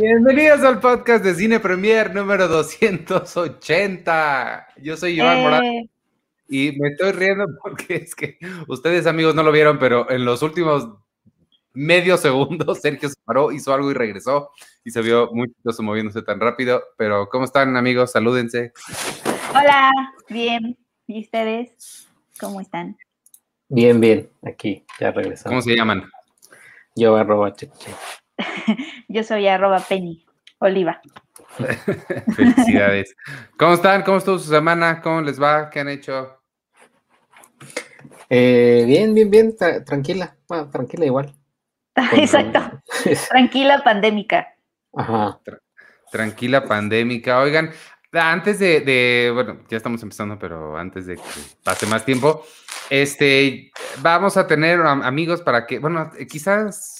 Bienvenidos al podcast de Cine Premier número 280. Yo soy Iván Eh, Morales y me estoy riendo porque es que ustedes amigos no lo vieron, pero en los últimos medio segundo Sergio se paró, hizo algo y regresó y se vio muy chistoso moviéndose tan rápido. Pero ¿cómo están amigos? Salúdense. Hola, bien. ¿Y ustedes? ¿Cómo están? Bien, bien, aquí, ya regresamos. ¿Cómo se llaman? Yo arroba che, che. Yo soy arroba Penny Oliva. Felicidades. ¿Cómo están? ¿Cómo estuvo su semana? ¿Cómo les va? ¿Qué han hecho? Eh, bien, bien, bien, tra- tranquila, bueno, tranquila igual. Exacto. Tranquila pandémica. Ajá. Tranquila pandémica. Oigan, antes de, de- bueno, ya estamos empezando, pero antes de que pase más tiempo, este, vamos a tener am- amigos para que, bueno, eh, quizás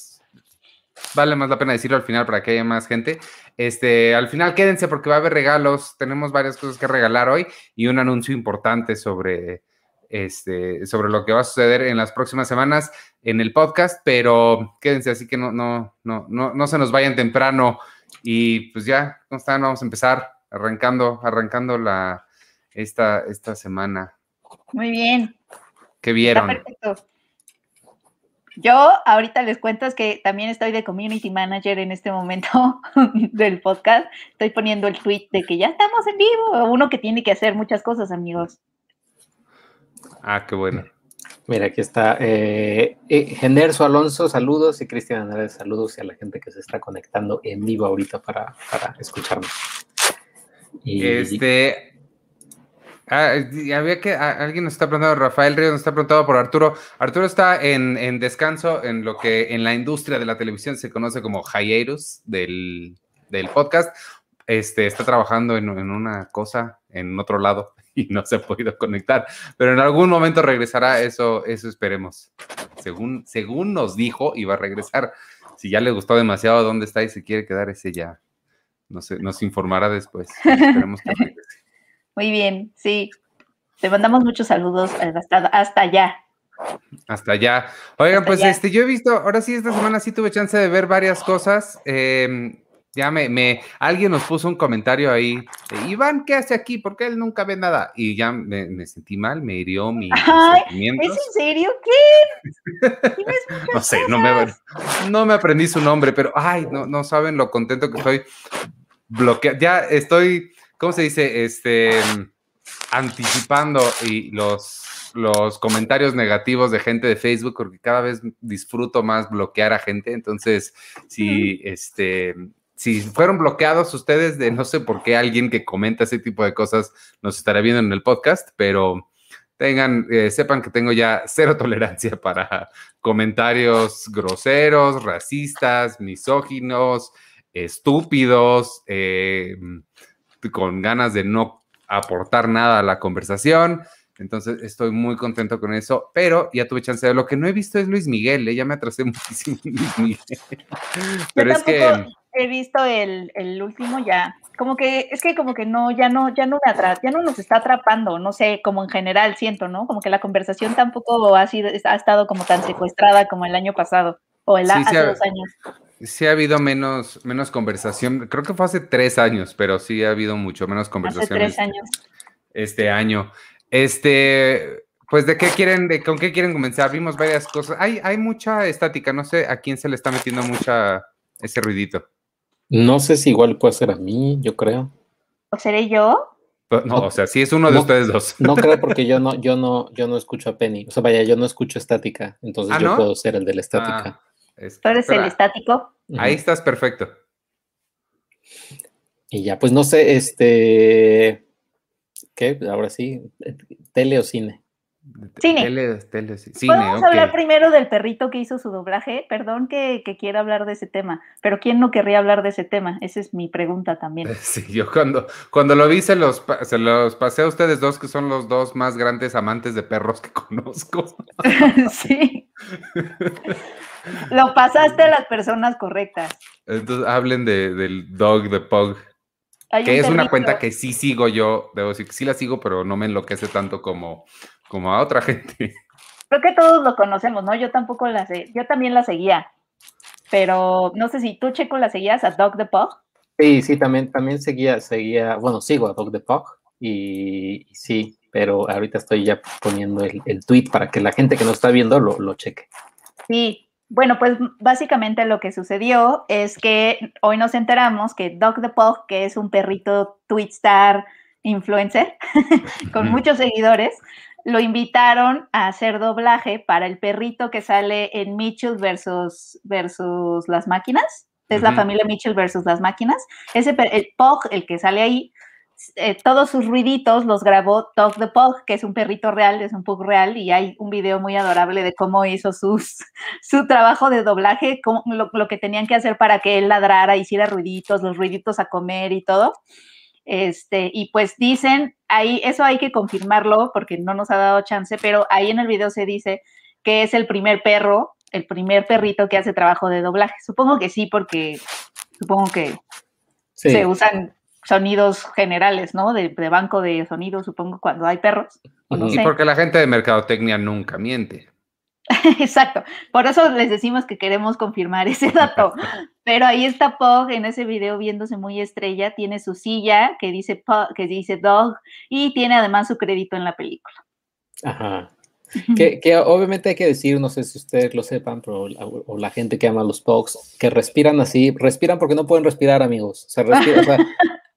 vale más la pena decirlo al final para que haya más gente. Este, al final quédense porque va a haber regalos. Tenemos varias cosas que regalar hoy y un anuncio importante sobre, este, sobre lo que va a suceder en las próximas semanas en el podcast, pero quédense así que no, no, no, no, no se nos vayan temprano. Y pues ya, ¿cómo están? Vamos a empezar arrancando, arrancando la, esta, esta semana. Muy bien. ¿Qué Está vieron? perfecto. Yo ahorita les cuento es que también estoy de community manager en este momento del podcast. Estoy poniendo el tweet de que ya estamos en vivo. Uno que tiene que hacer muchas cosas, amigos. Ah, qué bueno. Mira, aquí está eh, eh, Generso Alonso, saludos, y Cristian Andrés, saludos, y a la gente que se está conectando en vivo ahorita para, para escucharnos. Y Este. Ah, había que. ah, alguien nos está preguntando, Rafael Ríos nos está preguntando por Arturo. Arturo está en, en descanso en lo que en la industria de la televisión se conoce como hiatus del, del podcast. Este, está trabajando en, en una cosa en otro lado y no se ha podido conectar, pero en algún momento regresará, eso, eso esperemos. Según, según nos dijo, iba a regresar. Si ya le gustó demasiado dónde está y se quiere quedar, ese ya no sé, nos informará después. Esperemos que regrese. Muy bien, sí. Te mandamos muchos saludos hasta, hasta allá. Hasta allá. Oigan, Hasta pues allá. este, yo he visto, ahora sí, esta semana sí tuve chance de ver varias cosas. eh, ya me, me, alguien nos puso un comentario ahí. de, Iván, ¿qué hace aquí? Porque él nunca ve nada. Y ya me, me sentí mal, me hirió mi- Ay. ¿Es en serio? ¿Qué? No sé, no me, no me aprendí su nombre, pero ay, no, no saben lo contento que estoy bloqueado. Ya estoy, ¿cómo se dice? Este, anticipando y los, los comentarios negativos de gente de Facebook, porque cada vez disfruto más bloquear a gente. Entonces, si este. Si fueron bloqueados ustedes de no sé por qué alguien que comenta ese tipo de cosas nos estará viendo en el podcast, pero tengan, eh, sepan que tengo ya cero tolerancia para comentarios groseros, racistas, misóginos, estúpidos, eh, con ganas de no aportar nada a la conversación. Entonces estoy muy contento con eso, pero ya tuve chance de lo que no he visto es Luis Miguel, eh, ya me atrasé muchísimo Luis Miguel. Pero Yo es que he visto el, el último ya. Como que, es que como que no, ya no, ya no me atra- ya no nos está atrapando, no sé, como en general siento, ¿no? Como que la conversación tampoco ha sido, ha estado como tan secuestrada como el año pasado, o el Sí, hace dos años. Sí ha habido menos, menos conversación, creo que fue hace tres años, pero sí ha habido mucho menos Hace conversación tres este, años. este año. Este, pues de qué quieren, de con qué quieren comenzar. Vimos varias cosas. Hay, hay mucha estática, no sé a quién se le está metiendo mucha ese ruidito. no sé si igual puede ser a mí, yo creo. ¿O seré yo? Pero, No, No. o sea, sí es uno de No. ustedes dos. No creo porque yo no, yo no, yo no escucho a Penny. O sea, vaya, yo no escucho estática, entonces ¿Ah, yo no? puedo ser el de la estática. Ah, es- ¿Tú eres pero el estático? Ahí estás perfecto. Y ya, pues no sé, este. ¿Qué? Ahora sí, tele o cine. Cine. Tele, tele, sí. Cine, Podemos hablar primero del perrito que hizo su doblaje. Perdón que, que quiera hablar de ese tema, pero ¿quién no querría hablar de ese tema? Esa es mi pregunta también. Sí, yo cuando, cuando lo vi se los, se los pasé a ustedes dos, que son los dos más grandes amantes de perros que conozco. sí. Lo pasaste a las personas correctas. Entonces hablen de, del dog, de Pug, Hay que un es una cuenta que sí sigo yo, debo decir que sí la sigo, pero no me enloquece tanto como, como a otra gente. Creo que todos lo conocemos, ¿no? Yo tampoco la sé. Yo también la seguía. pero no sé si tú, Checo, la seguías a Dog the Pug. Sí, sí, también, también seguía, seguía, bueno, sigo a Dog the Pug y, y sí, pero ahorita estoy ya poniendo el, el, tweet para que la gente que no está viendo lo, lo cheque. Sí, bueno, pues básicamente lo que sucedió es que hoy nos enteramos que Dog the Pug, que es un perrito Twitstar influencer con muchos seguidores, lo invitaron a hacer doblaje para el perrito que sale en Mitchell versus, versus las máquinas. Es la familia Mitchell versus las máquinas. Ese, el Pug, el que sale ahí, eh, todos sus ruiditos los grabó Dog the Pug, que es un perrito real, es un pug real, y hay un video muy adorable de cómo hizo sus, su trabajo de doblaje, cómo, lo, lo, que tenían que hacer para que él ladrara, hiciera ruiditos, los ruiditos a comer y todo. Este, y pues dicen, ahí, eso hay que confirmarlo porque no nos ha dado chance, pero ahí en el video se dice que es el primer perro, el primer perrito que hace trabajo de doblaje. Supongo que sí, porque supongo que sí. se usan sonidos generales, ¿no? De, de, banco de sonidos, supongo, cuando hay perros. No y sé. porque la gente de mercadotecnia nunca miente. Exacto, por eso les decimos que queremos confirmar ese dato. Pero ahí está Pog en ese video viéndose muy estrella, tiene su silla que dice Pug, que dice Dog y tiene además su crédito en la película. Ajá. Que, que, obviamente hay que decir, no sé si ustedes lo sepan, pero o, o la gente que ama los Pogs, que respiran así, respiran porque no pueden respirar, amigos. O sea, respira, o sea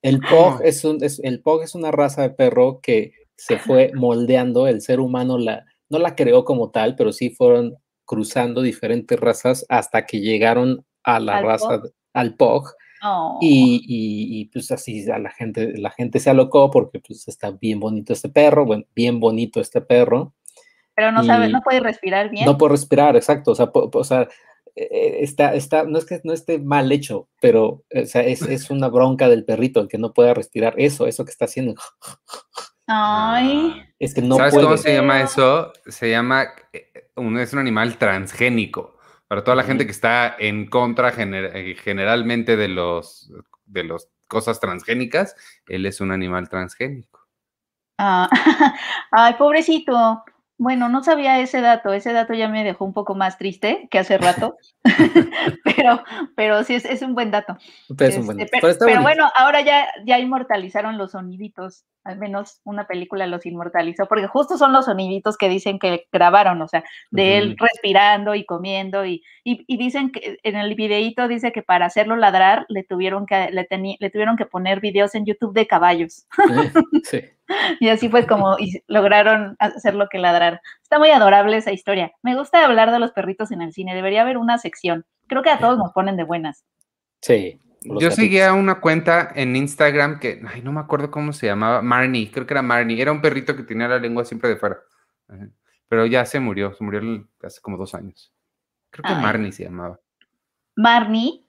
el Pog es, un, es, el Pog es una raza de perro que se fue moldeando, el ser humano la, no la creó como tal, pero sí fueron cruzando diferentes razas hasta que llegaron a la ¿Al raza, Pog? al Pog. Oh. Y, y, y, pues así a la gente, la gente se alocó porque pues está bien bonito este perro, bien bonito este perro. Pero no sabe, no puede respirar bien. No puede respirar, exacto. O sea, po, o sea está, está, no es que no esté mal hecho, pero o sea, es, es, una bronca del perrito el que no pueda respirar. Eso, eso que está haciendo. Ay. Es que no ¿Sabes puede. cómo se llama eso? Se llama, un, es un animal transgénico. Para toda la gente que está en contra gener, generalmente de los de las cosas transgénicas, él es un animal transgénico. Ah, ay, pobrecito. Bueno, no sabía ese dato, ese dato ya me dejó un poco más triste que hace rato, pero, pero sí es, es, un buen dato. Pero, es un buen dato. pero, pero bueno, ahora ya, ya inmortalizaron los soniditos, al menos una película los inmortalizó, porque justo son los soniditos que dicen que grabaron, o sea, de uh -huh. él respirando y comiendo, y, y, y, dicen que en el videíto dice que para hacerlo ladrar le tuvieron que, le, le tuvieron que poner videos en YouTube de caballos. sí. Y así fue como y lograron hacer lo que ladrar. Está muy adorable esa historia. Me gusta hablar de los perritos en el cine. Debería haber una sección. Creo que a todos nos ponen de buenas. Sí. Yo seguía una cuenta en Instagram que, ay, no me acuerdo cómo se llamaba, Marnie, creo que era Marnie. Era un perrito que tenía la lengua siempre de fuera. Pero ya se murió, se murió hace como dos años. Creo que ay. Marnie se llamaba. Marnie.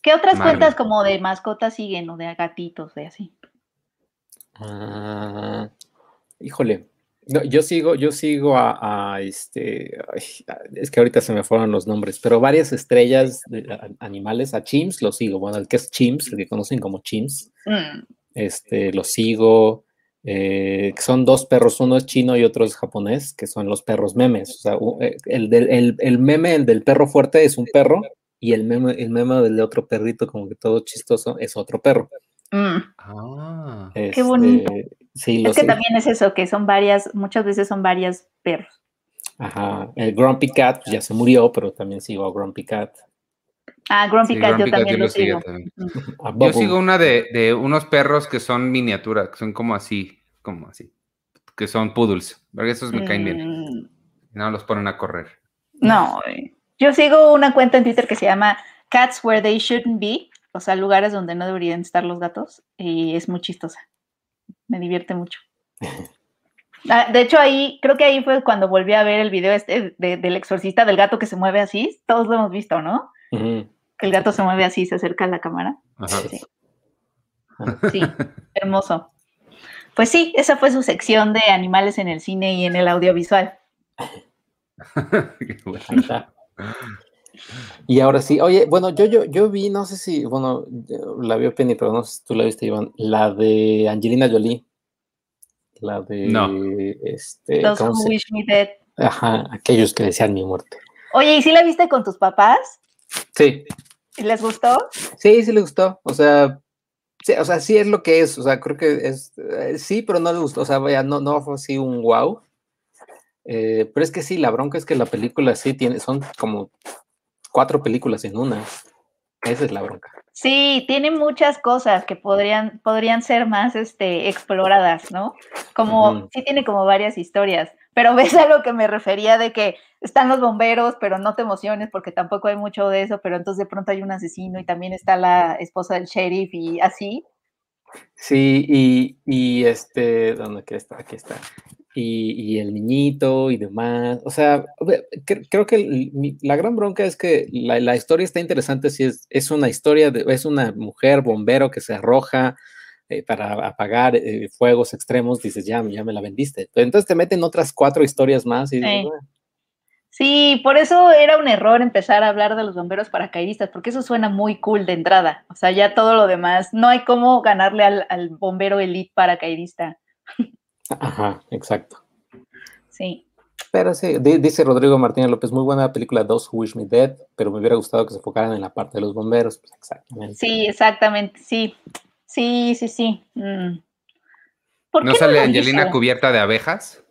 ¿Qué otras Marnie. cuentas como de mascotas siguen o de gatitos, de así? Uh, híjole, no, yo sigo, yo sigo a, a este, es que ahorita se me fueron los nombres, pero varias estrellas de a, animales, a Chimps lo sigo, bueno, el que es Chimps, el que conocen como Chimps, mm. este, lo sigo, eh, son dos perros, uno es chino y otro es japonés, que son los perros memes, o sea, eh, el, del, el, el meme, el del perro fuerte es un perro, y el meme, el meme del otro perrito, como que todo chistoso, es otro perro. Mm. Ah, este, Qué bonito. Sí, es que sé. también es eso, que son varias, muchas veces son varias perros. Ajá, el Grumpy Cat ya se murió, pero también sigo a Grumpy Cat. Ah, Grumpy sí, Cat Grumpy yo también lo, lo sigo. También. yo sigo una de, de, unos perros que son miniatura, que son como así, como así, que son poodles, porque esos me caen mm. bien. No los ponen a correr. No, yo sigo una cuenta en Twitter que se llama Cats Where They Shouldn't Be, o sea, lugares donde no deberían estar los gatos, y es muy chistosa. Me divierte mucho. Ah, de hecho, ahí, creo que ahí fue cuando volví a ver el video este de, del exorcista del gato que se mueve así. Todos lo hemos visto, ¿no? Uh -huh. El gato se mueve así, se acerca a la cámara. Ajá. Sí. sí, hermoso. Pues sí, esa fue su sección de animales en el cine y en el audiovisual. Qué bueno. Y ahora sí, oye, bueno, yo, yo, yo vi, no sé si, bueno, la vio Penny, pero no sé si tú la viste, Iván, la de Angelina Jolie. La de no. este. Those who wish me dead. Ajá, aquellos que desean mi muerte. Oye, ¿y si la viste con tus papás? Sí. ¿Y les gustó? Sí, sí les gustó. O sea, sí, o sea, sí es lo que es. O sea, creo que es eh, sí, pero no les gustó. O sea, vaya, no, no fue así un wow. Eh, pero es que sí, la bronca es que la película sí tiene, son como cuatro películas en una. Esa es la bronca. Sí, tiene muchas cosas que podrían, podrían ser más este, exploradas, ¿no? Como, sí tiene como varias historias, pero ves a lo que me refería de que están los bomberos, pero no te emociones porque tampoco hay mucho de eso, pero entonces de pronto hay un asesino y también está la esposa del sheriff y así. Sí, y, y este, ¿dónde aquí está? Aquí está. Y, y el niñito y demás. O sea, creo que el- la gran bronca es que la, la historia está interesante si es, es una historia, de, es una mujer bombero que se arroja eh, para apagar eh, fuegos extremos, dices, ya, ya me la vendiste. Pero entonces te meten otras cuatro historias más y dices, Sí. "Bueno, Sí, por eso era un error empezar a hablar de los bomberos paracaidistas, porque eso suena muy cool de entrada. O sea, ya todo lo demás, no hay cómo ganarle al, al bombero elite paracaidista. Ajá, exacto. Sí. Pero sí, di- dice Rodrigo Martínez López, muy buena película Those Who Wish Me Dead, pero me hubiera gustado que se enfocaran en la parte de los bomberos. Pues exactamente. Sí, exactamente, sí. Sí, sí, sí. Mm. ¿Por ¿No qué sale Angelina hizo? cubierta de abejas?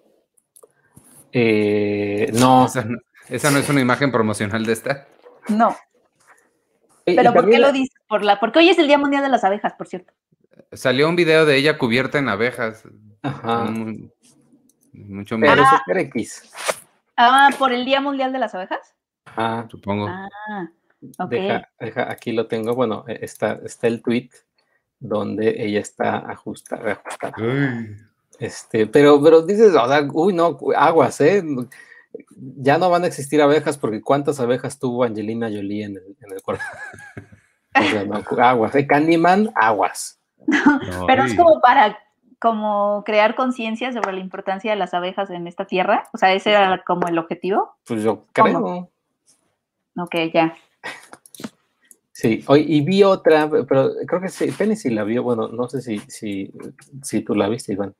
Eh, no. Esa no, esa no es una imagen promocional de esta. No, pero ¿por qué lo la- dices? Por la, porque hoy es el Día Mundial de las Abejas, por cierto. Salió un video de ella cubierta en abejas. Ajá. Muy- mucho Pero miedo, Ah. Super X. Ah, ¿por el Día Mundial de las Abejas? Ajá. supongo. Ah, ok. Deja, deja, aquí lo tengo. Bueno, eh, está, está el tweet donde ella está ajustada. ajustada. Este, pero, pero dices, o sea, uy, no, aguas, ¿eh? Ya no van a existir abejas porque ¿cuántas abejas tuvo Angelina Jolie en el, en el cuerpo? O sea, no, aguas, ¿eh? Candyman, aguas. Pero es como para como crear conciencia sobre la importancia de las abejas en esta tierra. O sea, ese era como el objetivo. Pues yo ¿Cómo? creo. Ok, ya. Sí, hoy, y vi otra, pero creo que sí, Penny sí la vio, bueno, no sé si, si, si tú la viste, Iván.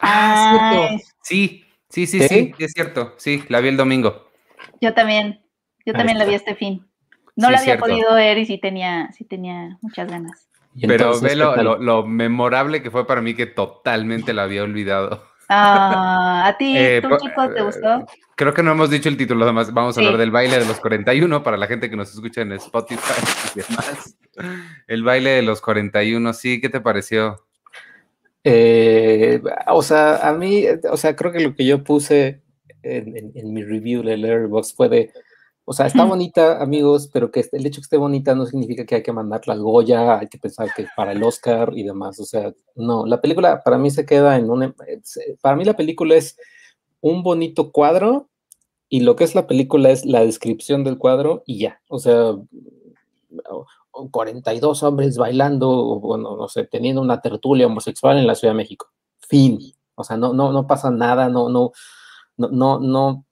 Ah, cierto. Sí, sí, sí, ¿Sí? sí, es cierto. Sí, la vi el domingo. yo también. Yo Ahí también la vi este fin. No Sí, la había cierto. podido ver y sí tenía, sí tenía muchas ganas. Y Pero entonces, ve ¿qué lo, tal? lo- lo memorable que fue para mí que totalmente la había olvidado. Ah, ¿A ti, Eh, tú, chico, te gustó? Creo que no hemos dicho el título, además vamos a Sí. hablar del baile de los 41 para la gente que nos escucha en Spotify y demás. El baile de los 41, sí, ¿qué te pareció? Eh, o sea, a mí, eh, o sea, creo que lo que yo puse en, en- en mi review de Letterboxd fue de, o sea, está bonita, amigos, pero que el hecho que esté bonita no significa que hay que mandarla al Goya, hay que pensar que para el Oscar y demás, o sea, no, la película para mí se queda en un, para mí la película es un bonito cuadro y lo que es la película es la descripción del cuadro y ya, o sea, o- o 42 hombres bailando, o bueno, no sé, teniendo una tertulia homosexual en la Ciudad de México. Fin. O sea, no, no, no pasa nada, no, no, no, no, no,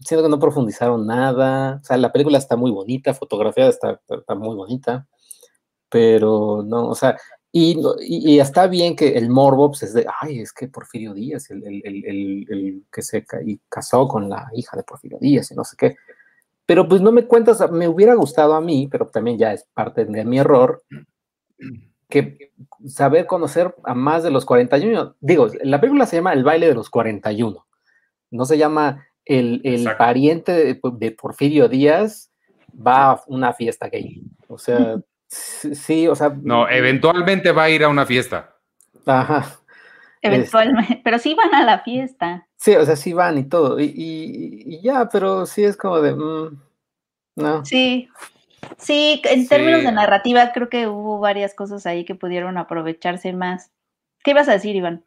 siento que no profundizaron nada. O sea, la película está muy bonita, fotografiada está, está- muy bonita, pero no, o sea, y, y, está bien que el morbo pues, es de, ay, es que Porfirio Díaz, el, el, el, que se casó con la hija de Porfirio Díaz y no sé qué. Pero pues no me cuentas, me hubiera gustado a mí, pero también ya es parte de mi error, que saber conocer a más de los 41. Digo, la película se llama El baile de los 41. No se llama El, el pariente de, de Porfirio Díaz va a una fiesta gay. O sea, sí, sí, o sea. No, eventualmente va a ir a una fiesta. Ajá. Eventualmente. Pero sí van a la fiesta. Sí, o sea, sí van y todo. Y, y- y ya, pero sí es como de. mm, no. Sí. Sí, en términos Sí. de narrativa, creo que hubo varias cosas ahí que pudieron aprovecharse más. ¿Qué ibas a decir, Iván?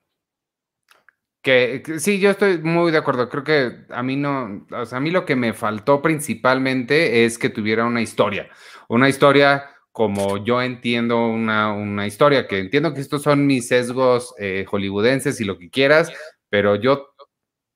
Que, sí, yo estoy muy de acuerdo. Creo que a mí no, o sea, a mí lo que me faltó principalmente es que tuviera una historia. Una historia como yo entiendo una, una historia, que entiendo que estos son mis sesgos eh, hollywoodenses y lo que quieras, pero yo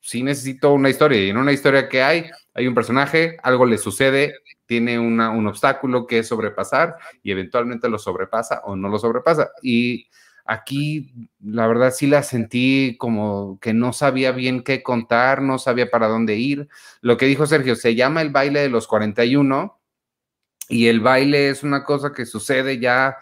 sí necesito una historia. Y en una historia que hay, hay un personaje, algo le sucede, tiene una, un obstáculo que sobrepasar y eventualmente lo sobrepasa o no lo sobrepasa. Y Aquí, la verdad, sí la sentí como que no sabía bien qué contar, no sabía para dónde ir. Lo que dijo Sergio, se llama el baile de los 41 y el baile es una cosa que sucede ya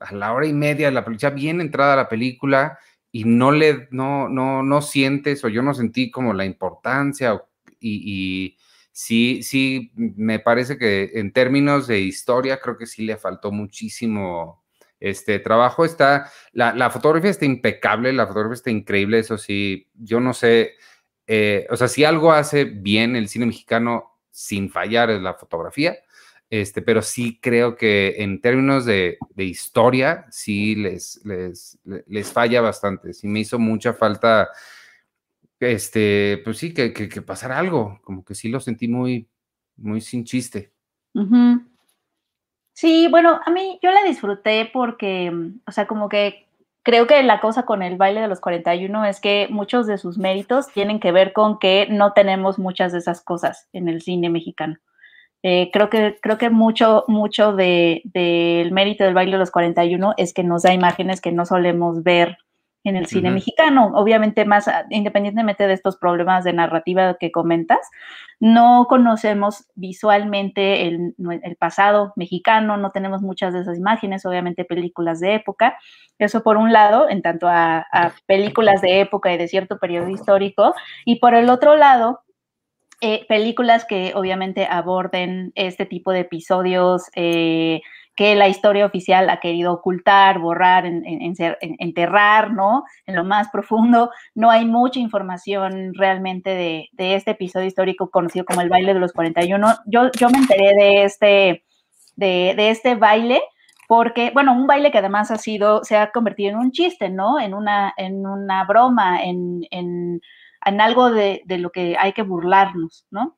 a la hora y media la película, bien entrada la película y no le, no, no, no sientes o yo no sentí como la importancia y, y sí, sí, me parece que en términos de historia creo que sí le faltó muchísimo este trabajo está, la, fotografía está impecable, la fotografía está increíble, eso sí, yo no sé, eh, o sea, si algo hace bien el cine mexicano sin fallar es la fotografía, este, pero sí creo que en términos de, historia, sí les, les, les, falla bastante, sí me hizo mucha falta, este, pues sí, que, que, pasara algo, como que sí lo sentí muy, muy sin chiste. Sí, bueno, a mí yo la disfruté porque, mm, o sea, como que creo que la cosa con el baile de los 41 es que muchos de sus méritos tienen que ver con que no tenemos muchas de esas cosas en el cine mexicano. Eh, creo que, creo que mucho, mucho del de, mérito del baile de los 41 es que nos da imágenes que no solemos ver en el cine mexicano. Obviamente, más ah, independientemente de estos problemas de narrativa que comentas, no conocemos visualmente el, pasado mexicano, no tenemos muchas de esas imágenes, obviamente películas de época. Eso por un lado, en tanto a, películas de época y de cierto periodo histórico, y por el otro lado, eh, películas que obviamente aborden este tipo de episodios eh, que la historia oficial ha querido ocultar, borrar, enterrar, ¿no? En lo más profundo. No hay mucha información realmente de, este episodio histórico conocido como el baile de los 41. Yo, me enteré de este, de, este baile porque, bueno, un baile que además ha sido, se ha convertido en un chiste, ¿no? En una, en una broma, en, algo de, lo que hay que burlarnos, ¿no?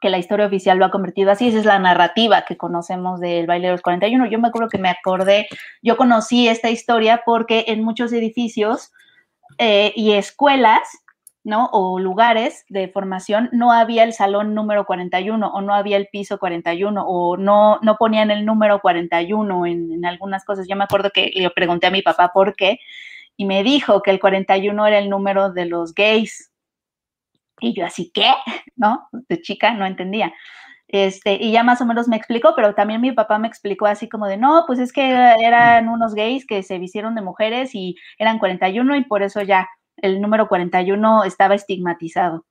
Que la historia oficial lo ha convertido así, esa es la narrativa que conocemos del baile de los 41. Yo me acuerdo que me acordé, yo conocí esta historia porque en muchos edificios eh, y escuelas, ¿no? O lugares de formación no había el salón número 41 o no había el piso 41 o no, no ponían el número 41 en, en algunas cosas. Yo me acuerdo que le pregunté a mi papá por qué y me dijo que el 41 era el número de los gays, y yo así, ¿qué? ¿No? De chica no entendía. Este, y ya más o menos me explicó, pero también mi papá me explicó así como de, no, pues es que eran unos gays que se vistieron de mujeres y eran 41 y por eso ya el número 41 estaba estigmatizado.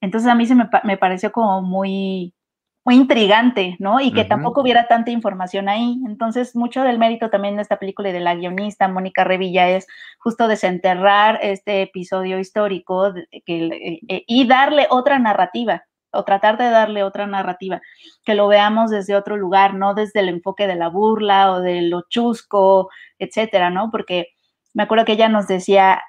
Entonces a mí se me, me pareció como muy, muy intrigante, ¿no? Y que tampoco hubiera tanta información ahí. Entonces, mucho del mérito también de esta película y de la guionista Mónica Revilla es justo desenterrar este episodio histórico que, eh, y darle otra narrativa, o tratar de darle otra narrativa, que lo veamos desde otro lugar, no desde el enfoque de la burla o de lo chusco, etcétera, ¿no? Porque me acuerdo que ella nos decía,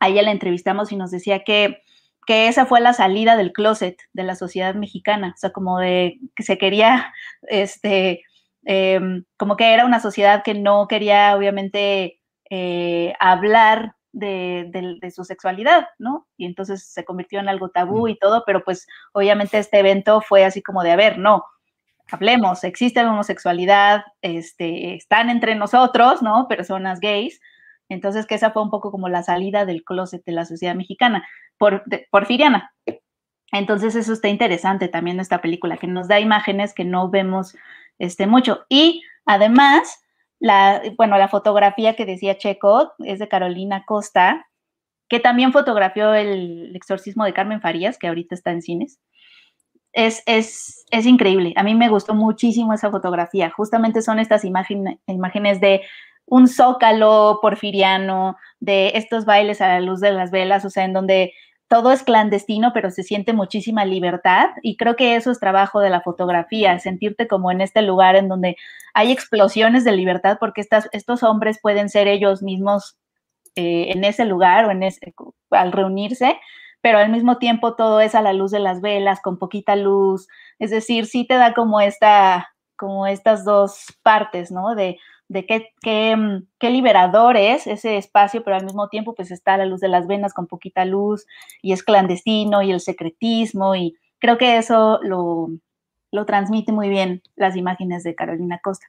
a ella la entrevistamos y nos decía que que esa fue la salida del closet de la sociedad mexicana, o sea, como de que se quería, este, em, como que era una sociedad que no quería, obviamente, eh, hablar de, su sexualidad, ¿no? Y entonces se convirtió en algo tabú y todo, pero pues obviamente este evento fue así como de, a ver, no, hablemos, existe la homosexualidad, este, están entre nosotros, ¿no? Personas gays, entonces, que esa fue un poco como la salida del closet de la sociedad mexicana, por, porfiriana. Entonces, eso está interesante también esta película, que nos da imágenes que no vemos este, mucho. Y además, la, bueno, la fotografía que decía Checo es de Carolina Costa, que también fotografió el exorcismo de Carmen Farías, que ahorita está en cines. Es, es, es, increíble. A mí me gustó muchísimo esa fotografía. Justamente son estas imágenes de un zócalo porfiriano, de estos bailes a la luz de las velas, o sea, en donde todo es clandestino, pero se siente muchísima libertad y creo que eso es trabajo de la fotografía, sentirte como en este lugar en donde hay explosiones de libertad porque estas, estos hombres pueden ser ellos mismos eh, en ese lugar o en ese, al reunirse, pero al mismo tiempo todo es a la luz de las velas, con poquita luz, es decir, sí te da como esta, como estas dos partes, ¿no? De de qué, mm, qué, liberador es ese espacio, pero al mismo tiempo pues está la luz de las venas con poquita luz y es clandestino y el secretismo y creo que eso lo, lo transmite muy bien las imágenes de Carolina Costa.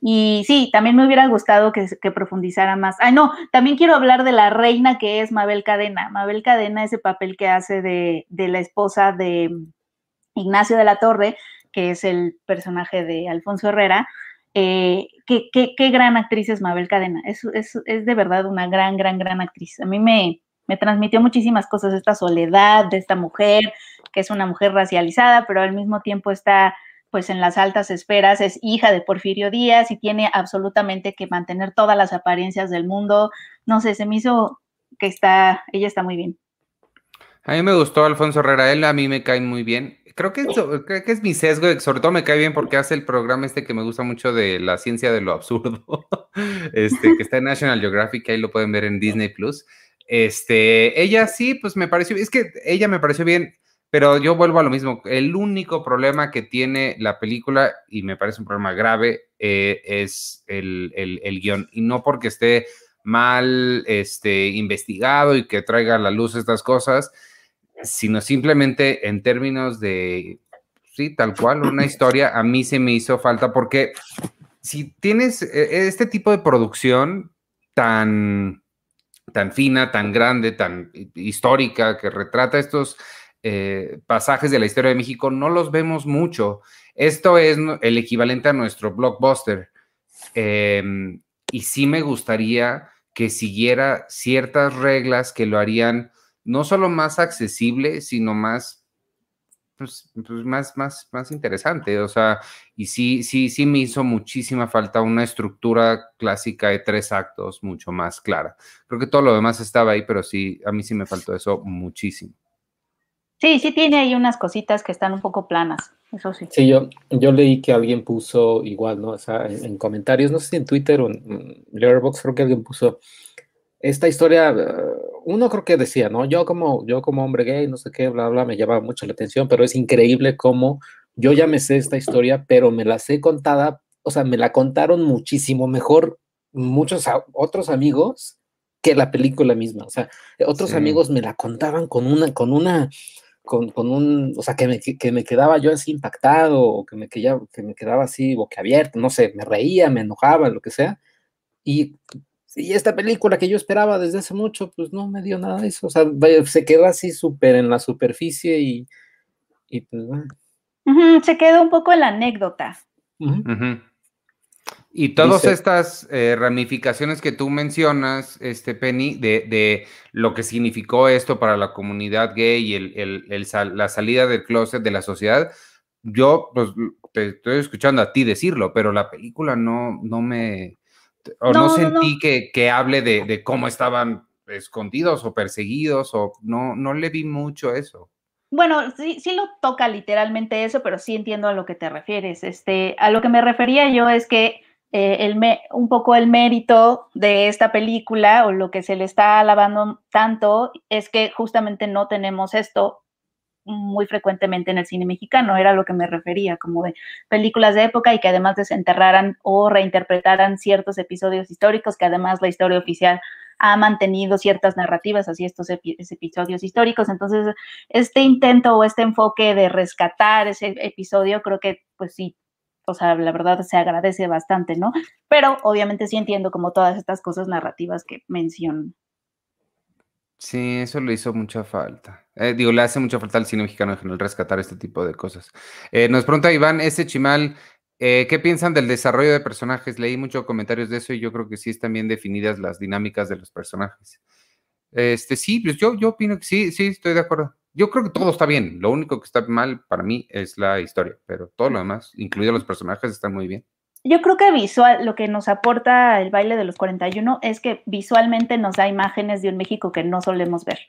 Y sí, también me hubiera gustado que, que, profundizara más. Ay, no, también quiero hablar de la reina que es Mabel Cadena. Mabel Cadena, ese papel que hace de, de la esposa de Ignacio de la Torre, que es el personaje de Alfonso Herrera. Eh, qué, qué, qué, gran actriz es Mabel Cadena. Es, es, es, de verdad una gran, gran, gran actriz. A mí me, me transmitió muchísimas cosas, esta soledad de esta mujer, que es una mujer racializada, pero al mismo tiempo está pues en las altas esferas, es hija de Porfirio Díaz y tiene absolutamente que mantener todas las apariencias del mundo. No sé, se me hizo que está, ella está muy bien. A mí me gustó Alfonso Herrera, él a mí me cae muy bien. Creo que, creo que es mi sesgo, sobre todo me cae bien porque hace el programa este que me gusta mucho de la ciencia de lo absurdo, este, que está en National Geographic, ahí lo pueden ver en Disney Plus. Este, ella sí, pues me pareció, es que ella me pareció bien, pero yo vuelvo a lo mismo. El único problema que tiene la película, y me parece un problema grave, eh, es el, el, el, guion. Y no porque esté mal este, investigado y que traiga a la luz estas cosas, sino simplemente en términos de, sí, tal cual, una historia, a mí se me hizo falta porque si tienes eh, este tipo de producción tan, tan fina, tan grande, tan histórica, que retrata estos eh, pasajes de la historia de México no los vemos mucho. Esto es el equivalente a nuestro blockbuster. Eh, y sí me gustaría que siguiera ciertas reglas que lo harían no solo más accesible, sino más, pues, pues, más, más, más interesante. O sea, y sí, sí, sí me hizo muchísima falta una estructura clásica de tres actos mucho más clara. Creo que todo lo demás estaba ahí, pero sí, a mí sí me faltó eso muchísimo. Sí, sí tiene ahí unas cositas que están un poco planas, eso sí. Sí, yo, yo leí que alguien puso igual, ¿no? O sea, en, en comentarios, no sé si en Twitter o en Letterboxd, creo que alguien puso esta historia, uno creo que decía, ¿no? Yo como, yo como hombre gay, no sé qué, bla, bla, me llama mucho la atención, pero es increíble cómo yo ya me sé esta historia, pero me la sé contada, o sea, me la contaron muchísimo mejor muchos otros amigos que la película misma. O sea, otros sí. amigos me la contaban con una, con una, con, con, un, o sea, que me, que me, quedaba yo así impactado, o que me, que, ya, que me quedaba así boquiabierto, no sé, me reía, me enojaba, lo que sea. Y, y esta película que yo esperaba desde hace mucho, pues no me dio nada de eso. O sea, se quedó así súper en la superficie y, y pues bueno. Uh -huh, se quedó un poco en la anécdota. Uh -huh. Uh -huh. Y todas Dice, estas eh, ramificaciones que tú mencionas, este Penny, de, de, lo que significó esto para la comunidad gay y el, el, el sal, la salida del closet de la sociedad, yo pues, te estoy escuchando a ti decirlo, pero la película no, no me, o no, no sentí no. Que, que, hable de, de, cómo estaban escondidos o perseguidos, o no, no le vi mucho eso. Bueno, sí, sí lo toca literalmente eso, pero sí entiendo a lo que te refieres. Este, a lo que me refería yo es que eh, el me, un poco el mérito de esta película o lo que se le está alabando tanto es que justamente no tenemos esto muy frecuentemente en el cine mexicano, era lo que me refería, como de películas de época y que además desenterraran o reinterpretaran ciertos episodios históricos, que además la historia oficial ha mantenido ciertas narrativas así estos epi episodios históricos. Entonces, este intento o este enfoque de rescatar ese episodio, creo que pues sí o sea, la verdad se agradece bastante, ¿no? Pero obviamente sí entiendo como todas estas cosas narrativas que mencionan. Sí, eso le hizo mucha falta. Eh, digo, le hace mucha falta al cine mexicano en general rescatar este tipo de cosas. Eh, nos pregunta Iván ese Chimal, eh, ¿qué piensan del desarrollo de personajes? Leí muchos comentarios de eso y yo creo que sí están bien definidas las dinámicas de los personajes. Este, sí, pues yo, yo opino que sí, sí, estoy de acuerdo. Yo creo que todo está bien. Lo único que está mal para mí es la historia, pero todo lo demás, incluidos los personajes, están muy bien. Yo creo que visual, lo que nos aporta el baile de los 41 es que visualmente nos da imágenes de un México que no solemos ver.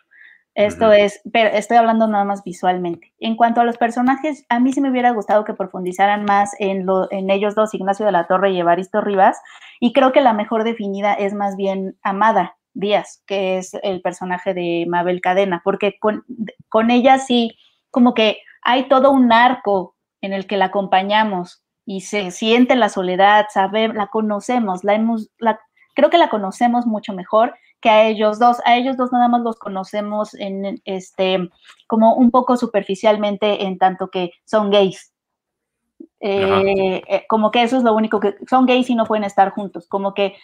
Esto uh -huh. es, pero estoy hablando nada más visualmente. En cuanto a los personajes, a mí sí me hubiera gustado que profundizaran más en, lo, en ellos dos, Ignacio de la Torre y Evaristo Rivas, y creo que la mejor definida es más bien Amada, Díaz, que es el personaje de Mabel Cadena, porque con, con ella sí, como que hay todo un arco en el que la acompañamos y se siente la soledad, sabe, la conocemos, la hemos, la, creo que la conocemos mucho mejor que a ellos dos. A ellos dos nada más los conocemos en este, como un poco superficialmente en tanto que son gays. Eh, eh, como que eso es lo único que son gays y no pueden estar juntos, como que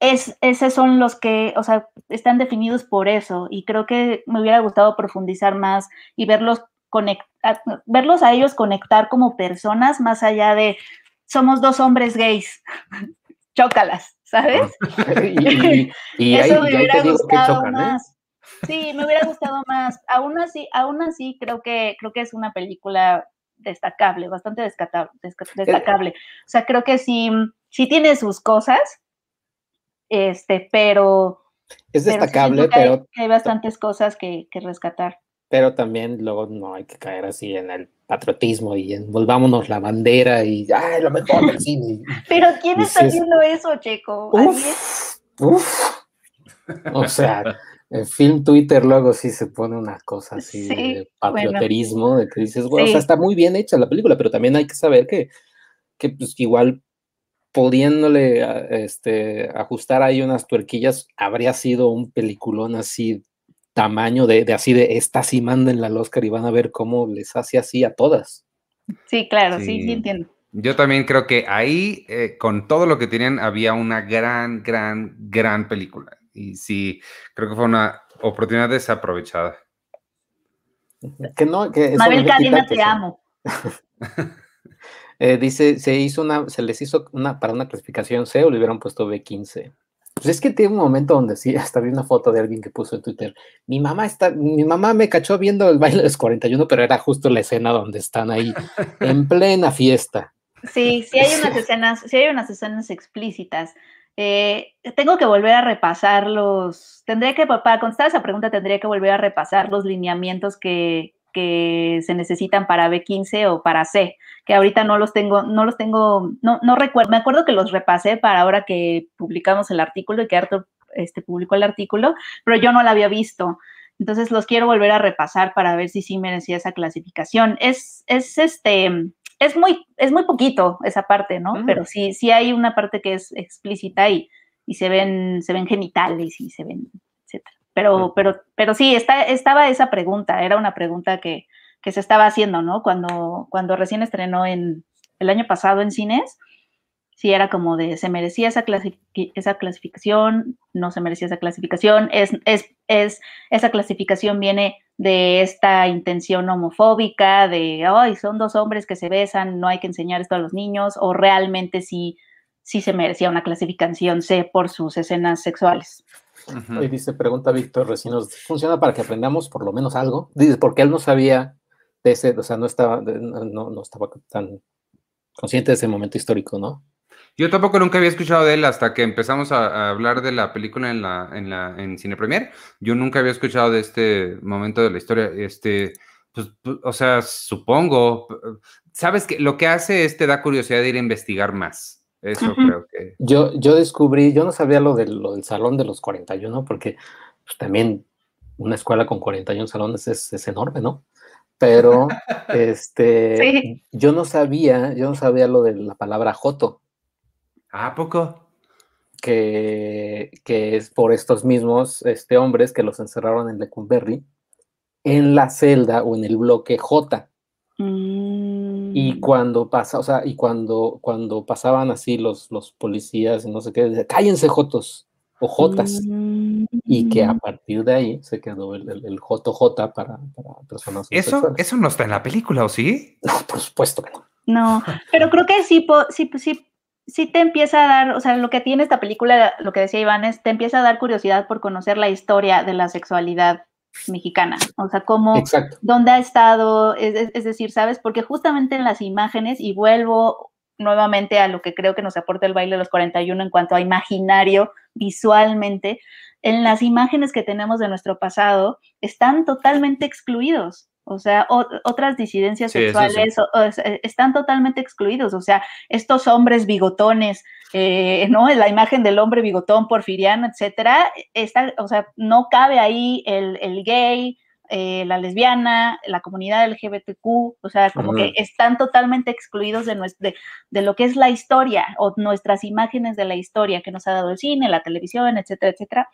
es, esos son los que, o sea, están definidos por eso y creo que me hubiera gustado profundizar más y verlos verlos a ellos conectar como personas más allá de somos dos hombres gays, chócalas, ¿sabes? y, eso me hubiera gustado ¿eh? más. Sí, me hubiera gustado más. Aún así, aún así creo que creo que es una película destacable, bastante destacable. O sea, creo que sí, sí tiene sus cosas, este, pero... Es destacable, pero... Hay, bastantes cosas que, rescatar. Pero también luego no hay que caer así en el patriotismo y en volvámonos la bandera y ¡ay, lo mejor del cine! Pero ¿quién está haciendo eso, Checo? Uf, uf. O sea, el film Twitter luego sí se pone una cosa así de patrioterismo, de que dices, bueno, o sea, está muy bien hecha la película, pero también hay que saber que, que pues, igual pudiéndole este, ajustar ahí unas tuerquillas, habría sido un peliculón así, tamaño de, así de, esta sí mándenla al Oscar y van a ver cómo les hace así a todas. Sí, claro, sí, sí, entiendo. Yo también creo que ahí, eh, con todo lo que tenían, había una gran, gran, gran película y sí, creo que fue una oportunidad desaprovechada. Que no, que Mabel Cadena, te amo. Eh, dice, se hizo una, se les hizo una, para una clasificación C o le hubieran puesto B15. Pues es que tiene un momento donde sí, hasta vi una foto de alguien que puso en Twitter, mi mamá está, mi mamá me cachó viendo el baile de los 41, pero era justo la escena donde están ahí, en plena fiesta. Sí, sí hay unas escenas, sí hay unas escenas explícitas. Eh, tengo que volver a repasar los, tendría que, para contestar esa pregunta, tendría que volver a repasar los lineamientos que, se necesitan para B15 o para C, que ahorita no los tengo, no los tengo, no, no recuerdo, me acuerdo que los repasé para ahora que publicamos el artículo y que Arthur este, publicó el artículo, pero yo no lo había visto. Entonces los quiero volver a repasar para ver si sí merecía esa clasificación. Es, es este, es muy, es muy poquito esa parte, ¿no? Mm. Pero sí, sí hay una parte que es explícita y, y se ven, se ven genitales y se ven. Pero, pero, pero sí, está, estaba esa pregunta, era una pregunta que, que se estaba haciendo, ¿no? Cuando, cuando recién estrenó en el año pasado en cines, sí era como de, ¿se merecía esa, esa clasificación? ¿No se merecía esa clasificación? Es, es, es, esa clasificación viene de esta intención homofóbica, de, ay, son dos hombres que se besan, no hay que enseñar esto a los niños, o realmente sí, sí se merecía una clasificación C por sus escenas sexuales. Y dice, pregunta Víctor Recinos, ¿funciona para que aprendamos por lo menos algo? Dice, porque él no sabía de ese, o sea, no estaba, no, no estaba tan consciente de ese momento histórico, ¿no? Yo tampoco nunca había escuchado de él hasta que empezamos a, hablar de la película en la, en la en Cine Premier. Yo nunca había escuchado de este momento de la historia. Este, pues, pues o sea, supongo. Sabes que lo que hace es te da curiosidad de ir a investigar más. Eso creo que. Yo, yo descubrí, yo no sabía lo, de, lo del salón de los 41, porque pues, también una escuela con 41 salones es, es enorme, ¿no? Pero este, yo no sabía, yo no sabía lo de la palabra joto. ¿A poco? Que, que, es por estos mismos este, hombres que los encerraron en Lecumberri en la celda o en el bloque J. Y mm. cuando pasa, o sea, y cuando, cuando pasaban así los, los policías y no sé qué, decían, cállense Jotos o Jotas. Y que a mm. partir de ahí se quedó el, el, JJ para, para personas. ¿Eso, ¿Eso no está en la película, o sí? No, por supuesto que no. No, pero creo que sí, sí, sí sí te empieza a dar, o sea, lo que tiene esta película, lo que decía Iván, es te empieza a dar curiosidad por conocer la historia de la sexualidad mexicana, o sea, cómo, dónde ha estado, es, decir, ¿sabes? Porque justamente en las imágenes, y vuelvo nuevamente a lo que creo que nos aporta el baile de los 41 en cuanto a imaginario visualmente, en las imágenes que tenemos de nuestro pasado están totalmente excluidos. O sea, otras disidencias sexuales están totalmente excluidos. O sea, estos hombres bigotones, eh, ¿no? La imagen del hombre bigotón porfiriano, etcétera, está, o sea, no cabe ahí el, gay, eh, la lesbiana, la comunidad LGBTQ, o sea, como que están totalmente excluidos de, de, de, lo que es la historia o nuestras imágenes de la historia que nos ha dado el cine, la televisión, etcétera, etcétera.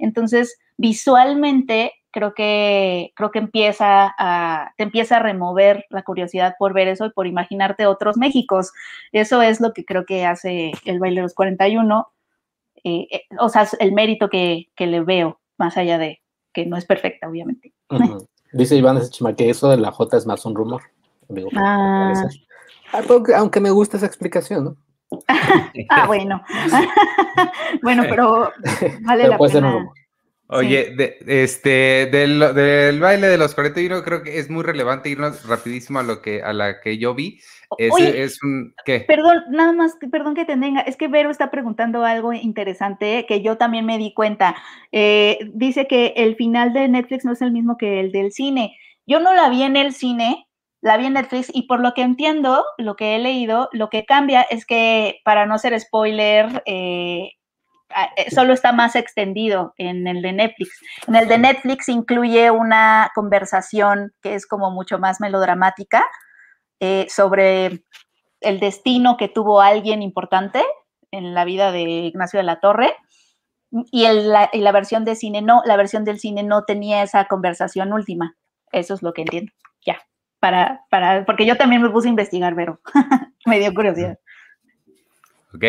Entonces, visualmente, creo que, creo que empieza a, te empieza a remover la curiosidad por ver eso y por imaginarte otros Méxicos. Eso es lo que creo que hace el baile de los 41, eh, eh, o sea, el mérito que, que le veo, más allá de, que no es perfecta, obviamente. Dice Iván que eso de la J es más un rumor. Ah. Ah, aunque me gusta esa explicación, ¿no? ah, bueno. bueno, pero vale la pena. Oye, este, del, del, baile de los 41 creo que es muy relevante irnos rapidísimo a lo que a la que yo vi. Es, es un ¿qué? Perdón, nada más, perdón que te tenga. Es que Vero está preguntando algo interesante que yo también me di cuenta. Eh, dice que el final de Netflix no es el mismo que el del cine. Yo no la vi en el cine, la vi en Netflix y por lo que entiendo, lo que he leído, lo que cambia es que, para no ser spoiler, eh, solo está más extendido en el de Netflix. En el de Netflix incluye una conversación que es como mucho más melodramática eh, sobre el destino que tuvo alguien importante en la vida de Ignacio de la Torre. Y, la, la, versión de cine no, la versión del cine no tenía esa conversación última. Eso es lo que entiendo. Ya, para, para, porque yo también me puse a investigar, pero me dio curiosidad. Ok.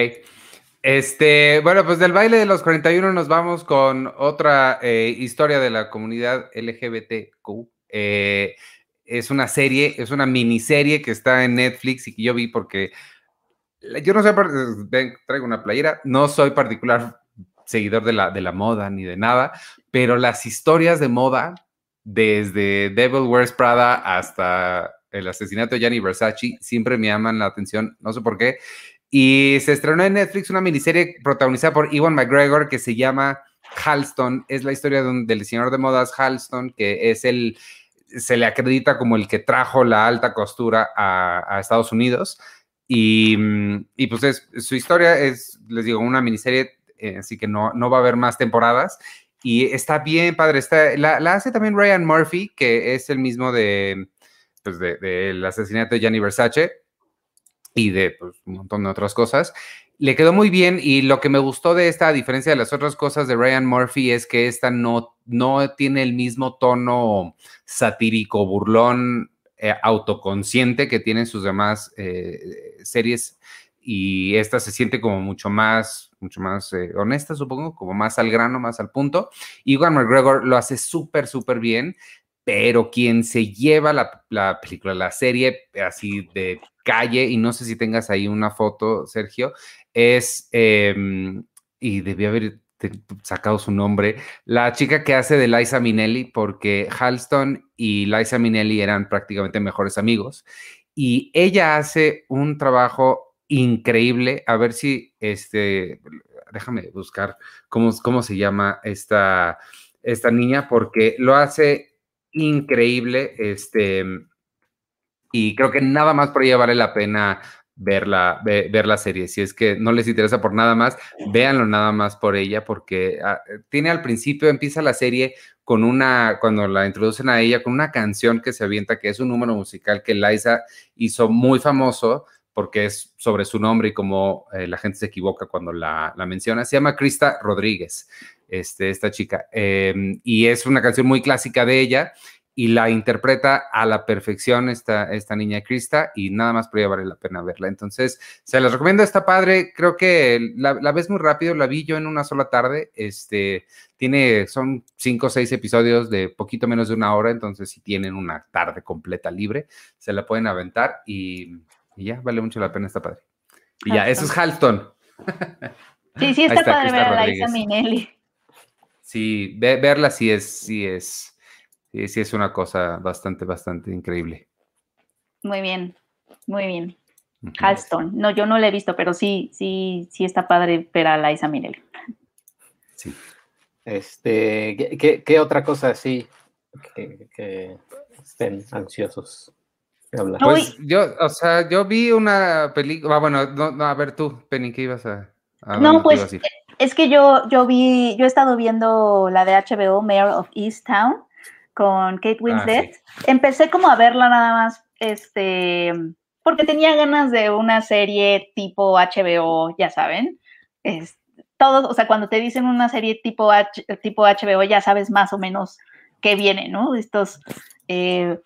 Este, bueno, pues del baile de los 41 nos vamos con otra eh, historia de la comunidad LGBTQ. Eh, es una serie, es una miniserie que está en Netflix y que yo vi porque yo no sé, traigo una playera, no soy particular seguidor de la, de la moda ni de nada, pero las historias de moda, desde Devil Wears Prada hasta el asesinato de Gianni Versace, siempre me llaman la atención, no sé por qué. Y se estrenó en Netflix una miniserie protagonizada por Iwan McGregor que se llama Halston. Es la historia de del diseñador de modas Halston, que es el, se le acredita como el que trajo la alta costura a, Estados Unidos. Y, y, pues es, su historia es, les digo, una miniserie, eh, así que no, no va a haber más temporadas. Y está bien padre. Está, la, hace también Ryan Murphy, que es el mismo de, pues de, asesinato de Gianni Versace y de pues, un montón de otras cosas. Le quedó muy bien y lo que me gustó de esta, a diferencia de las otras cosas de Ryan Murphy, es que esta no, no tiene el mismo tono satírico, burlón, eh, autoconsciente que tienen sus demás eh, series y esta se siente como mucho más, mucho más eh, honesta, supongo, como más al grano, más al punto. Iwan McGregor lo hace súper, súper bien pero quien se lleva la, la, película, la serie así de calle, y no sé si tengas ahí una foto, Sergio, es, em, y debía haber sacado su nombre, la chica que hace de Liza Minnelli, porque Halston y Liza Minnelli eran prácticamente mejores amigos, y ella hace un trabajo increíble, a ver si, este, déjame buscar cómo, cómo se llama esta, esta niña, porque lo hace increíble, este, y creo que nada más por ella vale la pena ver la, ver, la serie. Si es que no les interesa por nada más, véanlo nada más por ella, porque ah, tiene al principio, empieza la serie con una, cuando la introducen a ella, con una canción que se avienta, que es un número musical que Liza hizo muy famoso, porque es sobre su nombre y como eh, la gente se equivoca cuando la, la, menciona. Se llama Krista Rodríguez, este, esta chica, em, y es una canción muy clásica de ella y la interpreta a la perfección esta, esta niña Krista y nada más por ella vale la pena verla. Entonces, se las recomiendo, está padre, creo que la, ves muy rápido, la vi yo en una sola tarde, este, tiene, son cinco o seis episodios de poquito menos de una hora, entonces si tienen una tarde completa libre, se la pueden aventar y, ya, vale mucho la pena, está padre. Y ya, eso es Halston. Sí, sí, está, padre ver a Liza Minelli. Sí, verla sí es, sí es Sí, sí, es una cosa bastante, bastante increíble. Muy bien, muy bien. Halston. No, yo no la he visto, pero sí, sí, sí está padre ver a Liza Minnelli. Sí. Este, ¿qué, otra cosa así que, estén ansiosos de hablar? Pues yo, o sea, yo vi una película, ah, bueno, no, a ver tú, Penny, ¿qué ibas a, No, pues es que yo, yo vi, yo he estado viendo la de HBO, Mayor of Easttown, con Kate Winslet. Empecé como a verla nada más, este, porque tenía ganas de una serie tipo HBO, ya saben. Es, todo, o sea, cuando te dicen una serie tipo, tipo HBO, ya sabes más o menos qué viene, ¿no? Estos, eh,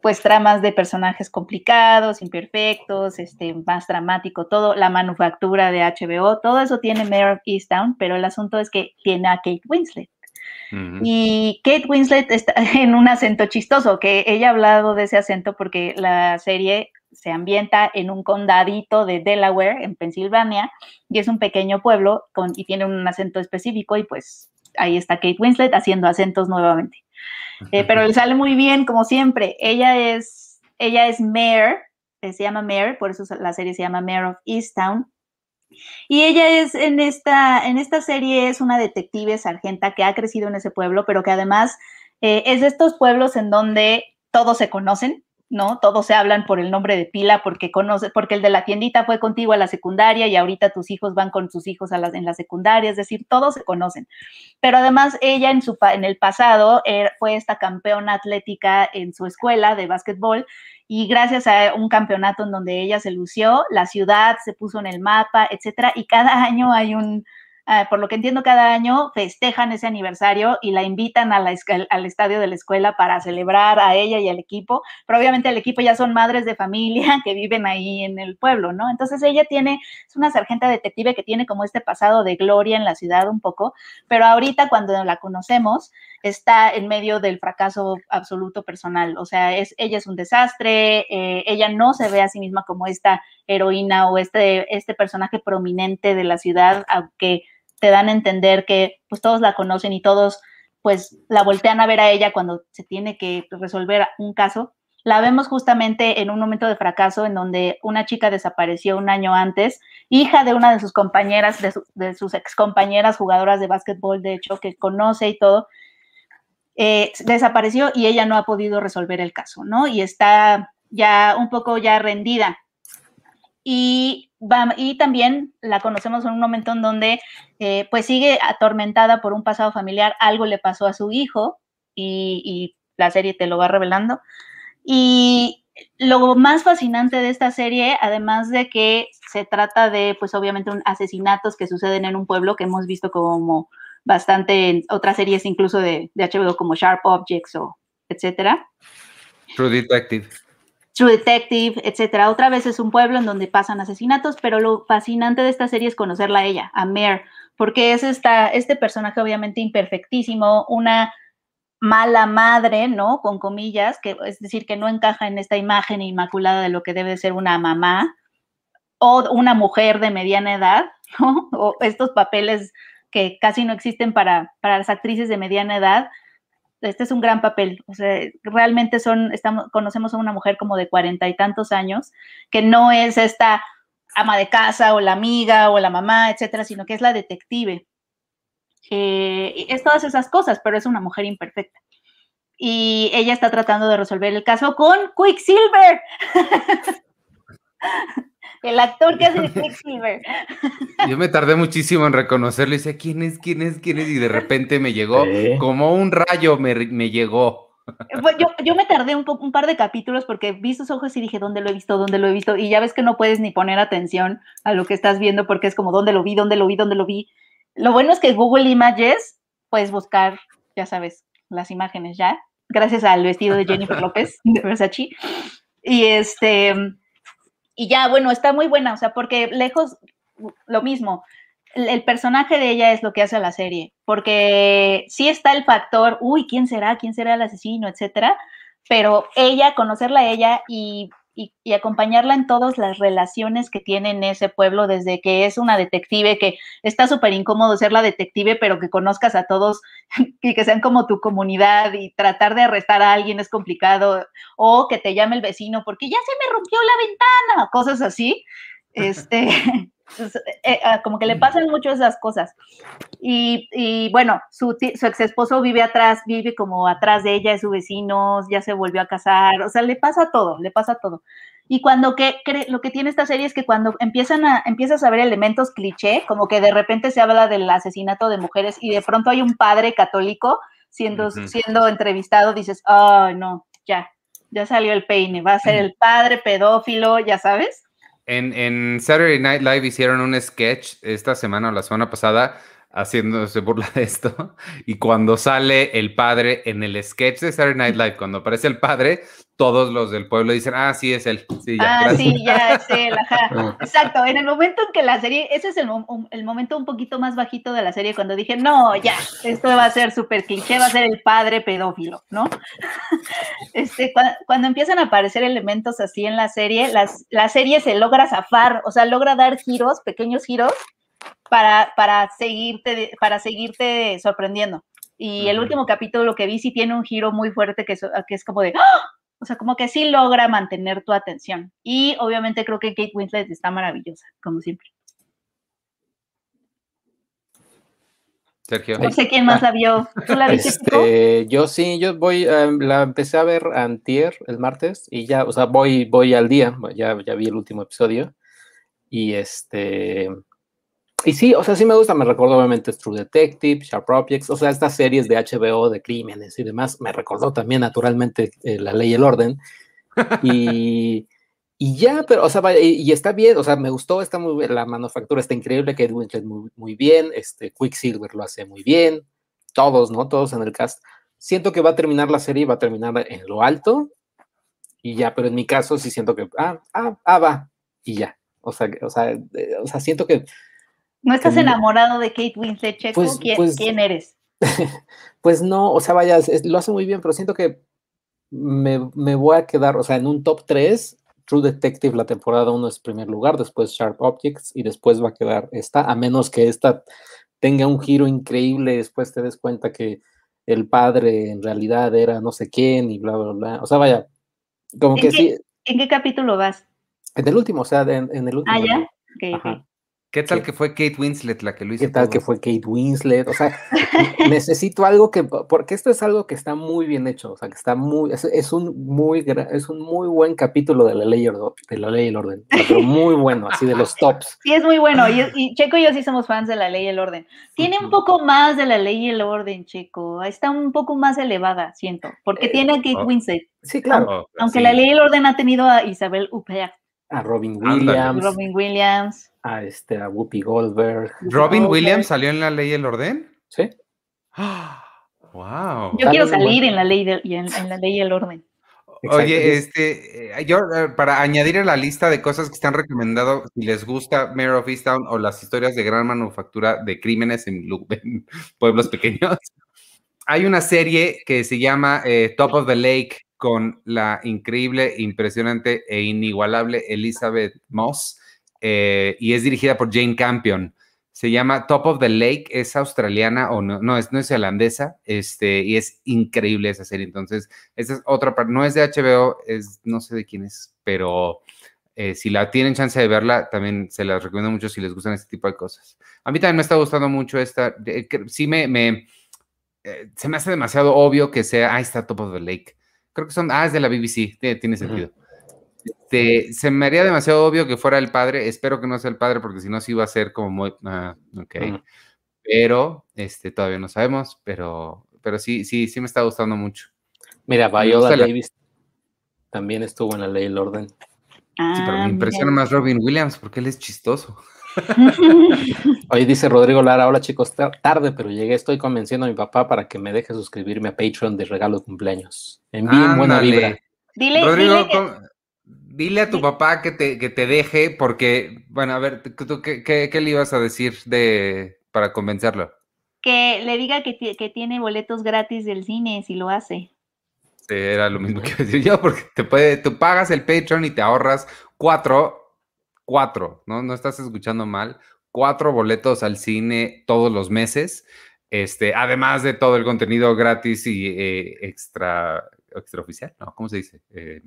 pues, tramas de personajes complicados, imperfectos, este, más dramático, todo, la manufactura de HBO, todo eso tiene Mayor of Easttown, pero el asunto es que tiene a Kate Winslet. Y Kate Winslet está en un acento chistoso, que ella ha hablado de ese acento porque la serie se ambienta en un condadito de Delaware, en Pensilvania, y es un pequeño pueblo con, y tiene un acento específico, y pues ahí está Kate Winslet haciendo acentos nuevamente. Eh, pero le sale muy bien, como siempre. Ella es, ella es Mayor, eh, se llama Mayor, por eso la serie se llama Mayor of Easttown, y ella es en esta, en esta serie es una detective sargenta que ha crecido en ese pueblo, pero que además eh, es de estos pueblos en donde todos se conocen, ¿no? Todos se hablan por el nombre de pila porque conoce, porque el de la tiendita fue contigo a la secundaria y ahorita tus hijos van con sus hijos a las, en la secundaria, es decir, todos se conocen. Pero además ella en, su, en el pasado eh, fue esta campeona atlética en su escuela de básquetbol y gracias a un campeonato en donde ella se lució, la ciudad se puso en el mapa, etcétera, y cada año hay un, Ah, por lo que entiendo, cada año festejan ese aniversario y la invitan al estadio de la escuela para celebrar a ella y al equipo, pero obviamente el equipo ya son madres de familia que viven ahí en el pueblo, ¿no? Entonces ella tiene, es una sargenta detective que tiene como este pasado de gloria en la ciudad un poco, pero ahorita cuando la conocemos está en medio del fracaso absoluto personal, o sea, es, ella es un desastre, eh, ella no se ve a sí misma como esta heroína o este, este personaje prominente de la ciudad, aunque te dan a entender que pues todos la conocen y todos pues la voltean a ver a ella cuando se tiene que resolver un caso. La vemos justamente en un momento de fracaso en donde una chica desapareció un año antes, hija de una de sus compañeras, de, sus ex compañeras jugadoras de básquetbol, de hecho, que conoce y todo, eh, desapareció y ella no ha podido resolver el caso, ¿no? Y está ya un poco ya rendida. Y y también la conocemos en un momento en donde eh, pues sigue atormentada por un pasado familiar, algo le pasó a su hijo y, la serie te lo va revelando. Y lo más fascinante de esta serie, además de que se trata de, pues obviamente, un asesinatos que suceden en un pueblo que hemos visto como bastante en otras series, incluso de, de HBO como Sharp Objects o etcétera. True Detective. True Detective, etcétera. Otra vez es un pueblo en donde pasan asesinatos, pero lo fascinante de esta serie es conocerla a ella, a Mare, porque es esta, este personaje obviamente imperfectísimo, una mala madre, ¿no? Con comillas, que es decir, que no encaja en esta imagen inmaculada de lo que debe ser una mamá o una mujer de mediana edad, ¿no? O estos papeles que casi no existen para, para las actrices de mediana edad, este es un gran papel. O sea, realmente son, estamos, conocemos a una mujer como de cuarenta y tantos años, que no es esta ama de casa o la amiga o la mamá, etcétera, sino que es la detective. Eh, es todas esas cosas, pero es una mujer imperfecta. Y ella está tratando de resolver el caso con Quicksilver. El actor que hace Quicksilver. Yo me tardé muchísimo en reconocerlo y decía, ¿quién es? ¿Quién es? ¿Quién es? Y de repente me llegó, como un rayo me, llegó. Pues yo, yo, me tardé un, un, par de capítulos porque vi sus ojos y dije, ¿dónde lo he visto? ¿Dónde lo he visto? Y ya ves que no puedes ni poner atención a lo que estás viendo porque es como, ¿dónde lo vi? ¿Dónde lo vi? ¿Dónde lo vi? Lo bueno es que Google Images puedes buscar, ya sabes, las imágenes ya, gracias al vestido de Jennifer López de Versace. Y este, y ya, bueno, está muy buena, o sea, porque lejos, lo mismo, el, personaje de ella es lo que hace a la serie, porque sí está el factor, uy, ¿quién será? ¿Quién será el asesino? Etcétera, pero ella, conocerla a ella y y, acompañarla en todas las relaciones que tiene en ese pueblo, desde que es una detective, que está súper incómodo ser la detective, pero que conozcas a todos y que sean como tu comunidad y tratar de arrestar a alguien es complicado, o que te llame el vecino porque ya se me rompió la ventana, cosas así. Este, Eh, ah, como que le pasan mucho esas cosas. Y, bueno, su, su, ex esposo vive atrás, vive como atrás de ella, es su vecino, ya se volvió a casar, o sea, le pasa todo, le pasa todo. Y cuando que, lo que tiene esta serie es que cuando empiezan a, empiezas a ver elementos cliché, como que de repente se habla del asesinato de mujeres y de pronto hay un padre católico, siendo, siendo entrevistado, dices, ay, no, ya, ya salió el peine, va a ser el padre pedófilo, ya sabes. En, en Saturday Night Live hicieron un sketch esta semana o la semana pasada haciéndose burla de esto. Y cuando sale el padre en el sketch de Saturday Night Live, cuando aparece el padre, todos los del pueblo dicen, ah, sí, es él. Sí, ya, ah, gracias". sí, ya es él, ajá. Ah. Exacto, en el momento en que la serie, ese es el, el momento un poquito más bajito de la serie, cuando dije, no, ya, esto va a ser súper cliché, va a ser el padre pedófilo, ¿no? Este, cua- cuando empiezan a aparecer elementos así en la serie, las, la serie se logra zafar, o sea, logra dar giros, pequeños giros, para, para, seguirte, para seguirte sorprendiendo. Y el último capítulo que vi sí tiene un giro muy fuerte que es, que es como de, ¡ah! o sea, como que sí logra mantener tu atención. Y obviamente creo que Kate Winslet está maravillosa, como siempre. Sergio. No sé quién más la vio. ¿Tú la viste? Este, yo sí, yo voy, em, la empecé a ver antier, el martes, y ya, o sea, voy, voy al día, ya, ya vi el último episodio, y este, y sí, o sea, sí me gusta, me recordó obviamente True Detective, Sharp Objects, o sea, estas series de HBO de crímenes y demás, me recordó también naturalmente eh, La Ley y el Orden, y, y ya, pero, o sea, y, y está bien, o sea, me gustó, está muy bien, la manufactura está increíble, Kate Winslet muy, muy bien, este, Quicksilver lo hace muy bien, todos, ¿no? Todos en el cast. Siento que va a terminar la serie, va a terminar en lo alto y ya, pero en mi caso sí siento que, ah, ah, ah, va, y ya. O sea, que- o sea, eh, o sea, siento que, ¿No estás que- enamorado de Kate Winslet, Checo? Pues- ¿Quién, pues- quién eres? pues no, o sea, vaya, es- lo hace muy bien, pero siento que me, me voy a quedar, o sea, en un top 3, True Detective, la temporada 1 es primer lugar, después Sharp Objects y después va a quedar esta, a menos que esta tenga un giro increíble, después te des cuenta que el padre en realidad era no sé quién y bla, bla, bla. O sea, vaya, como ¿En que qué? sí, ¿En qué capítulo vas? en el último, o sea, en, en el último. Ah, ya. ¿no? Ok, ok. Ajá. ¿Qué tal que fue Kate Winslet la que lo hizo? ¿Qué tal todo? que fue Kate Winslet? O sea, necesito algo que, porque esto es algo que está muy bien hecho, o sea, que está muy, es, es un muy, es un muy buen capítulo de la ley, de la ley y el orden, pero muy bueno, así de los tops. Sí, es muy bueno. Y, y Checo y yo sí somos fans de la ley y el orden. Tiene un poco más de la ley y el orden, Checo. Está un poco más elevada, siento. Porque Eh, tiene a Kate oh. Winslet. Sí, claro, Oh, Aunque sí. la ley y el orden ha tenido a Isabel Huppert, a Robin. Williams, Robin Williams. A este, a Whoopi Goldberg, ¿Robin. Williams salió en la ley y el orden? ¿sí? ¡Wow! Yo quiero salir en la ley de- y en, en la ley y el orden. Exacto, Oye, es- este, eh, yo eh, para añadir a la lista de cosas que están recomendado, si les gusta Mayor of Easttown o las historias de gran manufactura de crímenes en pueblos pequeños, hay una serie que se llama eh, Top of the Lake con la increíble, impresionante e inigualable Elizabeth Moss eh, y es dirigida por Jane Campion. Se llama Top of the Lake, es australiana o no, no es, no es holandesa, este, y es increíble esa serie. Entonces, esa es otra parte, no es de HBO, es no sé de quién es, pero eh, si la tienen chance de verla, también se las recomiendo mucho si les gustan este tipo de cosas. A mí también me está gustando mucho esta, sí me, eh, se me hace demasiado obvio que sea, ahí está Top of the Lake. Creo que son, ah, es de la BBC, tiene, sentido. Este, se me haría demasiado obvio que fuera el padre, espero que no sea el padre porque si no sí va a ser como muy, ah, ok. Pero, este, todavía no sabemos, pero, pero sí, sí, sí me está gustando mucho. Mira, Viola la- Davis también estuvo en la ley y el orden. Sí, pero Ah, me impresiona mira. más Robin Williams porque él es chistoso. Oye, dice Rodrigo Lara, hola chicos, tar- tarde, pero llegué, estoy convenciendo a mi papá para que me deje suscribirme a Patreon de regalo de cumpleaños. Envíen buena Ándale. vibra. Dile, Rodrigo, dile que- ¿cómo- dile a tu papá que te, que te deje porque, bueno, a ver, ¿tú, qué, qué- qué le ibas a decir de, para convencerlo? que le diga que, que tiene boletos gratis del cine si lo hace. Sí, era lo mismo que iba a decir yo, porque te puede, tú pagas el Patreon y te ahorras cuatro, cuatro, ¿no? No estás escuchando mal, cuatro boletos al cine todos los meses, este, además de todo el contenido gratis y eh, extra, extraoficial, ¿no? ¿Cómo se dice? Eh,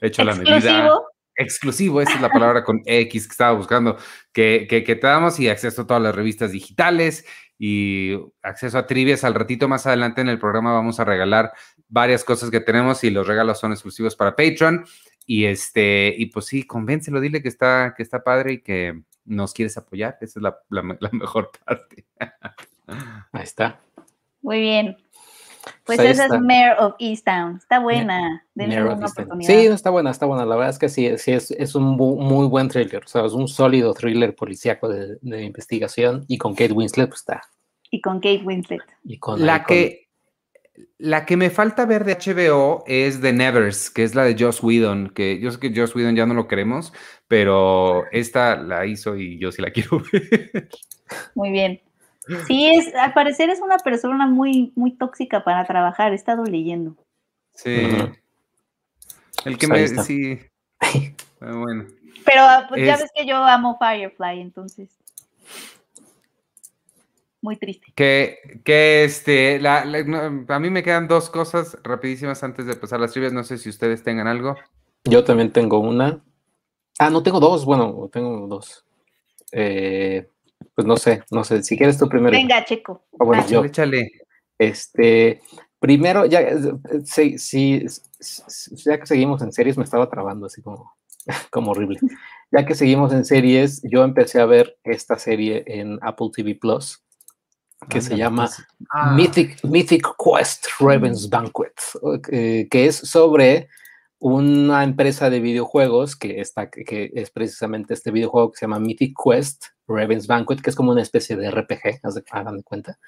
hecho la medida. Exclusivo. Exclusivo, esa es la palabra con X que estaba buscando, que, que, que te damos y acceso a todas las revistas digitales y acceso a trivias. Al ratito más adelante en el programa vamos a regalar varias cosas que tenemos y los regalos son exclusivos para Patreon. Y este, y pues sí, convéncelo, dile que está, que está padre y que nos quieres apoyar. Esa es la, la- la mejor parte. Ahí está. Muy bien. Pues, esa está. es Mayor of Easttown. Está buena. Denle una oportunidad. Sí, está buena, está buena. La verdad es que sí, sí es, es un bu- muy buen thriller. O sea, es un sólido thriller policíaco de, de investigación y con Kate Winslet pues está. Y con Kate Winslet. Y con, La con- que, la que me falta ver de HBO es The Nevers, que es la de Joss Whedon, que yo sé que Joss Whedon ya no lo queremos, pero esta la hizo y yo sí la quiero ver. Muy bien. Sí, es, al parecer es una persona muy, muy tóxica para trabajar. He estado leyendo. Sí. El que Pues me... está. Sí. Ah, Bueno. Pero ah, pues ya Es- ves que yo amo Firefly, entonces. Muy triste. Que, que este, la, la- no, a mí me quedan dos cosas rapidísimas antes de pasar las trivias. No sé si ustedes tengan algo. Yo también tengo una. Ah, no tengo dos. Bueno, tengo dos. Eh, pues no sé, no sé. Si quieres tú primero. Venga, Checo. Ah, bueno, Ah, yo. Échale. Este, primero, ya, eh, sí, sí, s- ya que seguimos en series, me estaba trabando así como, como horrible. Ya que seguimos en series, yo empecé a ver esta serie en Apple TV Plus, que se llama pues. Ah, Mythic, Mythic Quest Raven's Banquet, eh, que es sobre una empresa de videojuegos que, está, que, es precisamente este videojuego que se llama Mythic Quest Raven's Banquet, que es como una especie de RPG, de- hagan de cuenta.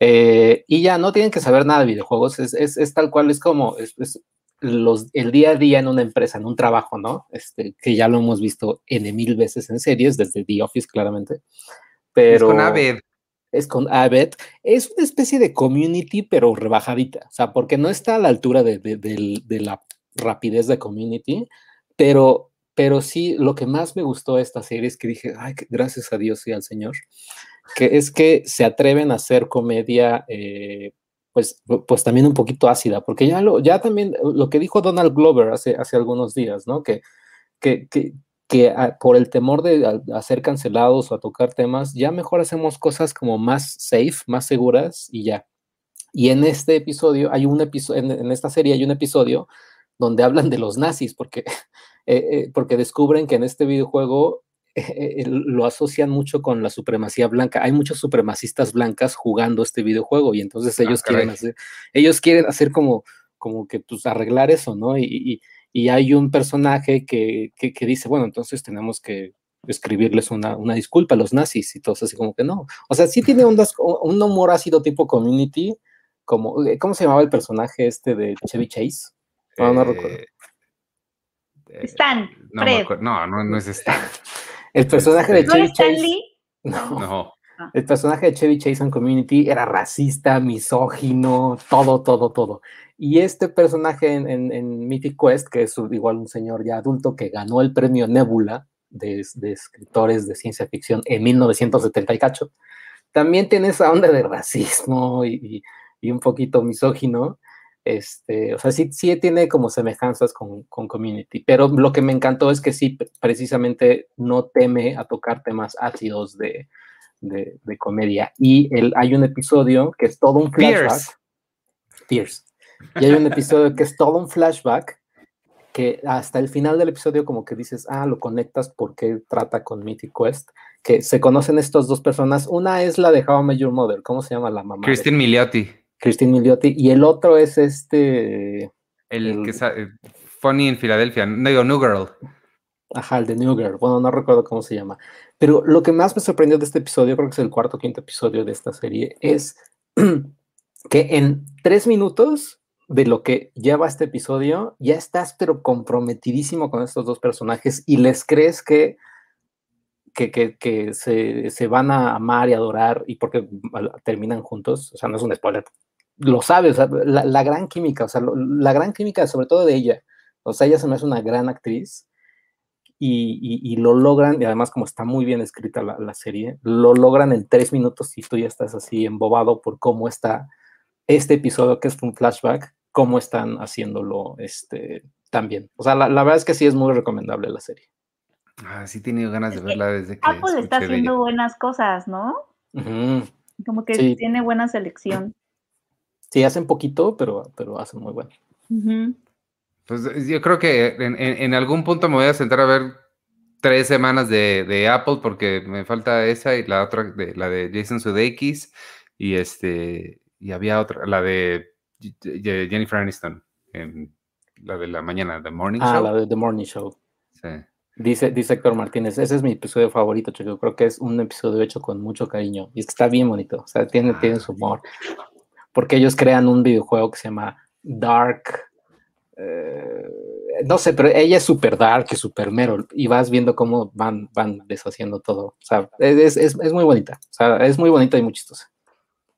Eh, y ya no tienen que saber nada de videojuegos, es, es, es tal cual, es como es, es los, el día a día en una empresa, en un trabajo, ¿no? Este, que ya lo hemos visto N mil veces en series, desde The Office, claramente. es Pero con Aved. es con Abbott, es una especie de community, pero rebajadita, o sea, porque no está a la altura de, de- del- de la rapidez de community, pero, pero sí, lo que más me gustó de esta serie es que dije, ay, gracias a Dios y al Señor, que es que se atreven a hacer comedia, eh, pues, pues también un poquito ácida, porque ya, lo, ya también, lo que dijo Donald Glover hace, hace algunos días, ¿no? Que, que, que, que por el temor de a, ser cancelados o a tocar temas, ya mejor hacemos cosas como más safe, más seguras y ya. Y en este episodio, hay un episodio, en esta serie hay un episodio donde hablan de los nazis, porque, eh, eh, porque descubren que en este videojuego eh, lo asocian mucho con la supremacía blanca. Hay muchos supremacistas blancas jugando este videojuego y entonces Ah, ellos quieren hacer, ellos quieren hacer como, como que pues arreglar eso, ¿no? Y, y- y hay un personaje que, que, que dice, bueno, entonces tenemos que escribirles una, una disculpa a los nazis y todos así como que no. O sea, sí tiene ondas- un humor ácido tipo community, como, ¿cómo se llamaba el personaje este de Chevy Chase? No, no recuerdo. Eh, eh, Stan, no, Fred. no, no, no es Stan. El personaje de ¿No Chevy es Stan Chase. Lee? No. No. El personaje de Chevy Chase en Community era racista, misógino, todo, todo, todo. Y este personaje en, en- en Mythic Quest, que es igual un señor ya adulto que ganó el premio Nebula de, de escritores de ciencia ficción en 1970 y cacho, también tiene esa onda de racismo y, y- y un poquito misógino. Este, o sea, sí, sí tiene como semejanzas con, con Community, pero lo que me encantó es que sí, pre- precisamente no teme a tocar temas ácidos de, de, de comedia. Y el, hay un episodio que es todo un flashback. Pierce. Y hay un episodio que es todo un flashback que hasta el final del episodio como que dices, ah, lo conectas porque trata con Mythic Quest, que se conocen estas dos personas. Una es la de How I Met Your Mother, ¿cómo se llama la mamá? de- Christine Milioti. Christine Milioti. Y el otro es este, El El- que sa- eh, Funny en Filadelfia. No digo, New Girl. Ajá, el de New Girl. Bueno, no recuerdo cómo se llama. Pero lo que más me sorprendió de este episodio, creo que es el cuarto o quinto episodio de esta serie, es que en tres minutos de lo que lleva este episodio, ya estás pero comprometidísimo con estos dos personajes y les crees que, que, que- que se, se van a amar y adorar y porque terminan juntos. O sea, no es un spoiler. Lo sabes, o sea, la, la gran química, o sea, lo- la gran química sobre todo de ella. O sea, ella se me hace una gran actriz y, y- y lo logran, y además como está muy bien escrita la, la serie, lo logran en tres minutos y tú ya estás así embobado por cómo está este episodio que es un flashback, cómo están haciéndolo este, también. O sea, la, la verdad es que sí es muy recomendable la serie. Ah, sí he tenido ganas de verla desde que Apple está haciendo ella. buenas cosas, ¿no? Como que Sí. tiene buena selección. Sí, hacen poquito, pero, pero hacen muy bueno. Ujú. Pues eh, yo creo que en, en- en algún punto me voy a sentar a ver tres semanas de, de Apple porque me falta esa y la otra, de, la de Jason Sudeikis y este, y había otra, la de Jennifer Aniston, en la de la mañana, The Morning Ah, Show. la de The Morning Show. Sí. Dice, dice Héctor Martínez, ese es mi episodio favorito, Checo. Creo que es un episodio hecho con mucho cariño. Y es que está bien bonito. O sea, tiene, tiene Ah, su humor. Porque ellos crean un videojuego que se llama Dark. eh, no sé, pero ella es super dark y super mero. Y vas viendo cómo van, van deshaciendo todo. O sea, es, es, es muy bonita. O sea, es muy bonita y muy chistosa.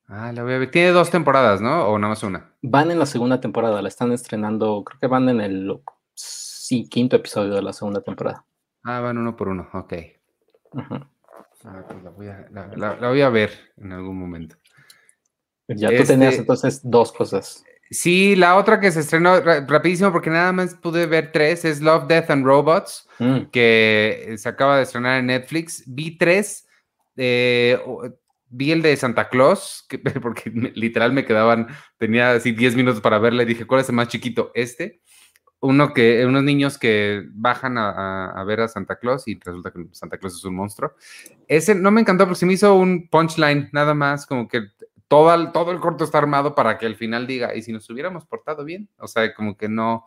Ah, la voy a ver. Tiene dos temporadas, ¿no? O nada más una. Van en la segunda temporada, la están estrenando, creo que van en el sí, quinto episodio de la segunda temporada. Ah, van uno por uno. Ok. Ujú. Ah, pues la, voy a, la- la- la voy a ver en algún momento. Ya tú tenías Este- entonces dos cosas. Sí, la otra que se estrenó ra- rapidísimo porque nada más pude ver tres es Love, Death and Robots, Mm. que se acaba de estrenar en Netflix. Vi tres, eh, vi el de Santa Claus, que, porque literal me quedaban, tenía así 10 minutos para verla y dije, ¿cuál es el más chiquito? Este. Uno que, unos niños que bajan a, a- a ver a Santa Claus y resulta que Santa Claus es un monstruo. Ese no me encantó porque se me hizo un punchline, nada más, como que todo el, todo el corto está armado para que al final diga, ¿y si nos hubiéramos portado bien? O sea, como que no.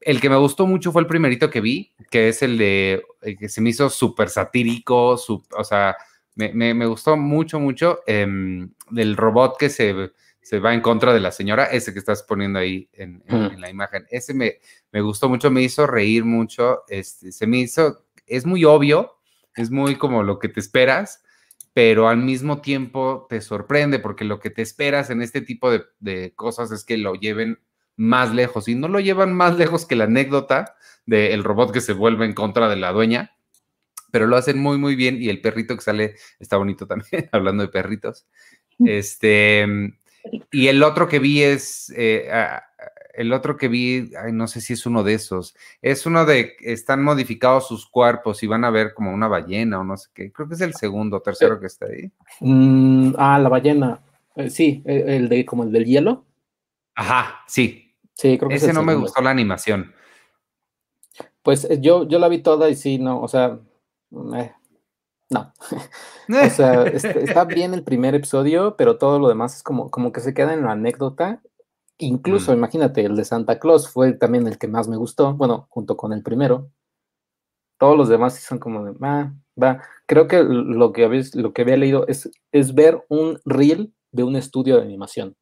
El que me gustó mucho fue el primerito que vi, que es el de, el que se me hizo súper satírico, o sea, me, me- me gustó mucho, mucho, em, del robot que se, se va en contra de la señora, ese que estás poniendo ahí en, en- Mm. en la imagen, ese me, me gustó mucho, me hizo reír mucho, este, se me hizo, es muy obvio, es muy como lo que te esperas, pero al mismo tiempo te sorprende porque lo que te esperas en este tipo de, de cosas es que lo lleven más lejos y no lo llevan más lejos que la anécdota del robot que se vuelve en contra de la dueña, pero lo hacen muy, muy bien y el perrito que sale está bonito también, hablando de perritos. Este, y el otro que vi es, eh, el otro que vi, ay, no sé si es uno de esos, es uno de, están modificados sus cuerpos y van a ver como una ballena o no sé qué, creo que es el segundo o tercero que está ahí. Mm, ah, la ballena. Eh, sí, eh, el de como el del hielo. Ajá, sí, Sí, creo que es ese el no me gustó la animación. Pues eh, yo, yo la vi toda y sí, no, o sea, eh, no. O sea, está, está bien el primer episodio, pero todo lo demás es como, como que se queda en la anécdota. Incluso, Mm. imagínate, el de Santa Claus fue también el que más me gustó, bueno, junto con el primero. Todos los demás sí son como de, ah, va. Creo que lo que, habéis- lo que había leído es, es ver un reel de un estudio de animación.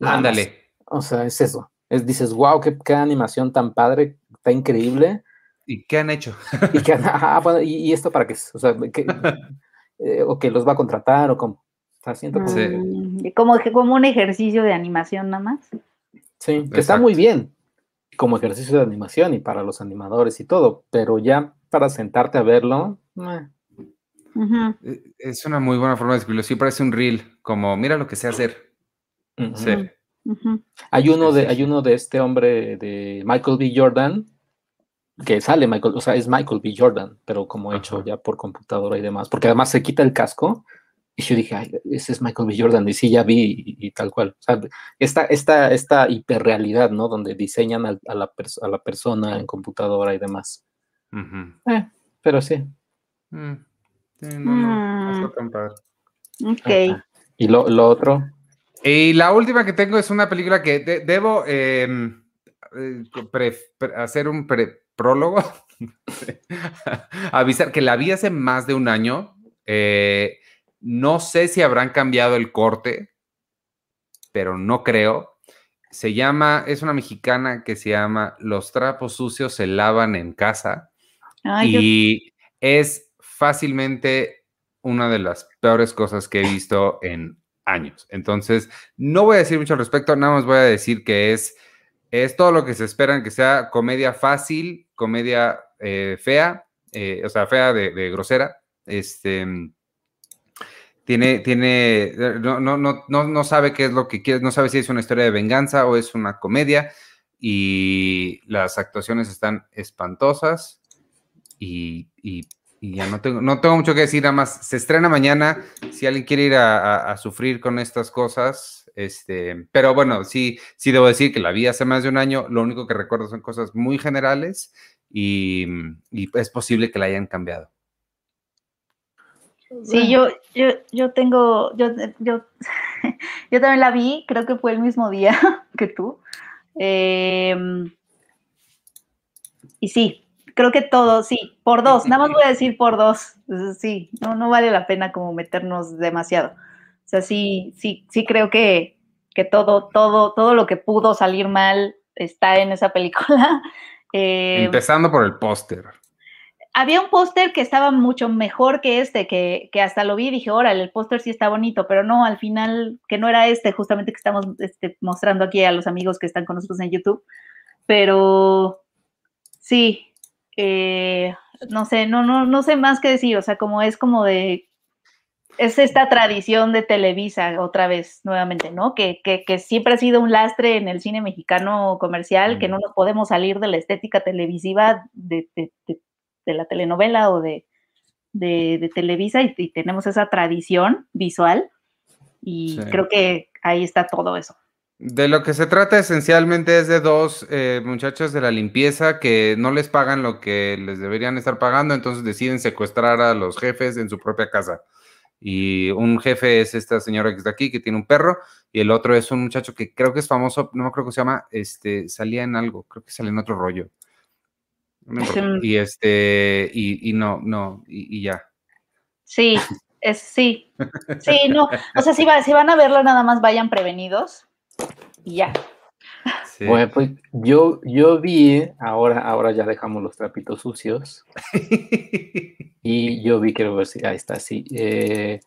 Ándale. O sea, es eso. Es, dices, wow, qué, qué animación tan padre, está increíble. ¿Y qué han hecho? Y, que, ah, bueno, ¿y, y esto para qué es? O sea, que, eh, o que los va a contratar o como. Siento como- Sí. Como, un ejercicio de animación nada más. Sí, que está muy bien como ejercicio de animación y para los animadores y todo, pero ya para sentarte a verlo, eh. Eh, Es una muy buena forma de escribirlo. Sí, parece un reel, como mira lo que sé hacer. Sí. Hay uno de, hay uno de este hombre de Michael B. Jordan, que sale Michael, o sea, es Michael B. Jordan, pero como hecho ya por computadora y demás, porque además se quita el casco. Y yo dije, ay, ese es Michael B. Jordan, y sí, ya vi, y, y tal cual. O sea, esta, esta, esta hiperrealidad, ¿no? Donde diseñan al- a, la pers- a la persona en computadora y demás. Eh, pero sí. Mm. Sí, no, no, no Mm. está tan padre. Ok. Ajá. Y lo, lo otro, Y la última que tengo es una película que de- debo em, eh, pre- pre- hacer un pre- prólogo. Avisar que la vi hace más de un año. Eh, no sé si habrán cambiado el corte, pero no creo. Se llama, es una mexicana que se llama Los trapos sucios se lavan en casa. Ay, yo- y es fácilmente una de las peores cosas que he visto en años. Entonces, no voy a decir mucho al respecto, nada más voy a decir que es, es todo lo que se esperan que sea comedia fácil, comedia eh, fea, eh, o sea, fea de, de grosera. Este tiene, tiene, eh, no, no, no, no, no sabe qué es lo que quiere, no sabe si es una historia de venganza o es una comedia. Y las actuaciones están espantosas. Y, y- ya no tengo, no tengo mucho que decir, nada más se estrena mañana. Si alguien quiere ir a, sufrir con estas cosas, este, pero bueno, sí, sí debo decir que la vi hace más de un año. Lo único que recuerdo son cosas muy generales y es posible que la hayan cambiado. Sí, yo, yo, yo tengo, yo, yo, Yo también la vi, creo que fue el mismo día que tú. Em, y sí, creo que todo, sí, por dos, nada más voy a decir por dos. Sí, no, no vale la pena como meternos demasiado. O sea, sí, sí, sí creo que, que todo, todo, todo lo que pudo salir mal está en esa película. Em, Empezando por el póster había un póster que estaba mucho mejor que este, que, hasta lo vi y dije, órale, el póster sí está bonito, pero no, al final, que no era este, justamente que estamos este, mostrando aquí a los amigos que están con nosotros en YouTube. Pero sí, eh, no sé, no, no, no sé más que decir, o sea, como es como de, es esta tradición de Televisa otra vez, nuevamente, ¿no? Que, que, siempre ha sido un lastre en el cine mexicano comercial, que no nos podemos salir de la estética televisiva de, de de la telenovela o de, de, Televisa y, tenemos esa tradición visual y creo que ahí está todo eso. De lo que se trata esencialmente es de dos eh, muchachos de la limpieza que no les pagan lo que les deberían estar pagando, entonces deciden secuestrar a los jefes en su propia casa. Y un jefe es esta señora que está aquí, que tiene un perro, y el otro es un muchacho que creo que es famoso, no me acuerdo cómo se llama, este, salía en algo, creo que sale en otro rollo y este, y, no, no, y, ya. Sí, es sí. Sí, no. O sea, si, si van a verlo, nada más vayan prevenidos y ya. Bueno, pues yo, yo vi, ahora, ahora ya dejamos los trapitos sucios. y yo vi, quiero ver si ahí está, sí. Eh,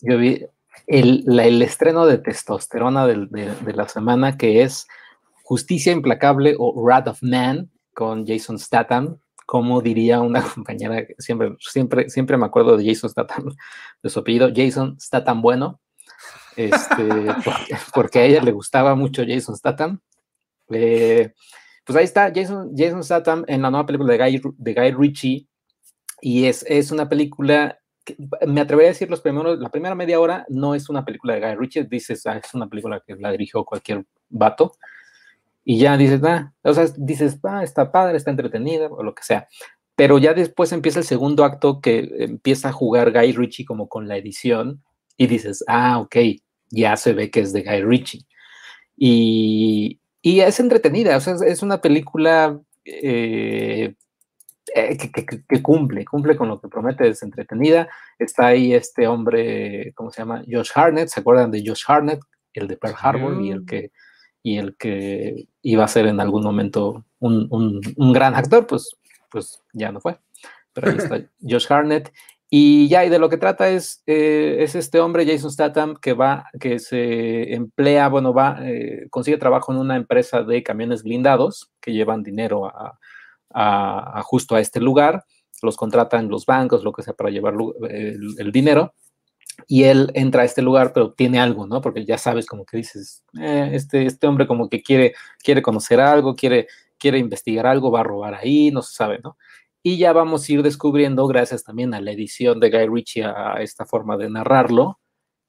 yo vi el, el, estreno de testosterona de, de, la semana que es Justicia Implacable o Wrath of Man, con Jason Statham, como diría una compañera, siempre, siempre, siempre me acuerdo de Jason Statham, de su apellido, Jason Statham bueno, este, porque, a ella le gustaba mucho Jason Statham. Eh, pues ahí está Jason, Jason Statham en la nueva película de Guy, de Guy Ritchie, y es, es una película que, me atrevería a decir los primeros, la primera media hora no es una película de Guy Ritchie, dices, ah, es una película que la dirigió cualquier vato, y ya dices, ah, o sea, dices, ah, está padre, está entretenida, o lo que sea. Pero ya después empieza el segundo acto que empieza a jugar Guy Ritchie como con la edición y dices, ah, ok, ya se ve que es de Guy Ritchie. Y, y es entretenida, o sea, es una película eh, eh, que, cumple, cumple con lo que promete, es entretenida. Está ahí este hombre, ¿cómo se llama? Josh Harnett, ¿se acuerdan de Josh Harnett? El de Pearl Harbor y el que y el que iba a ser en algún momento un, un, gran actor, pues, pues ya no fue. Pero ahí está Josh Harnett. Y ya, y de lo que trata es, eh, es este hombre, Jason Statham, que va, que se emplea, bueno, va, eh, consigue trabajo en una empresa de camiones blindados que llevan dinero a, a, justo a este lugar, los contratan los bancos, lo que sea, para llevar el dinero y él entra a este lugar, pero tiene algo, ¿no? Porque ya sabes, como que dices, eh, este, este hombre como que quiere, quiere conocer algo, quiere, quiere investigar algo, va a robar ahí, no se sabe, ¿no? Y ya vamos a ir descubriendo, gracias también a la edición de Guy Ritchie, a esta forma de narrarlo,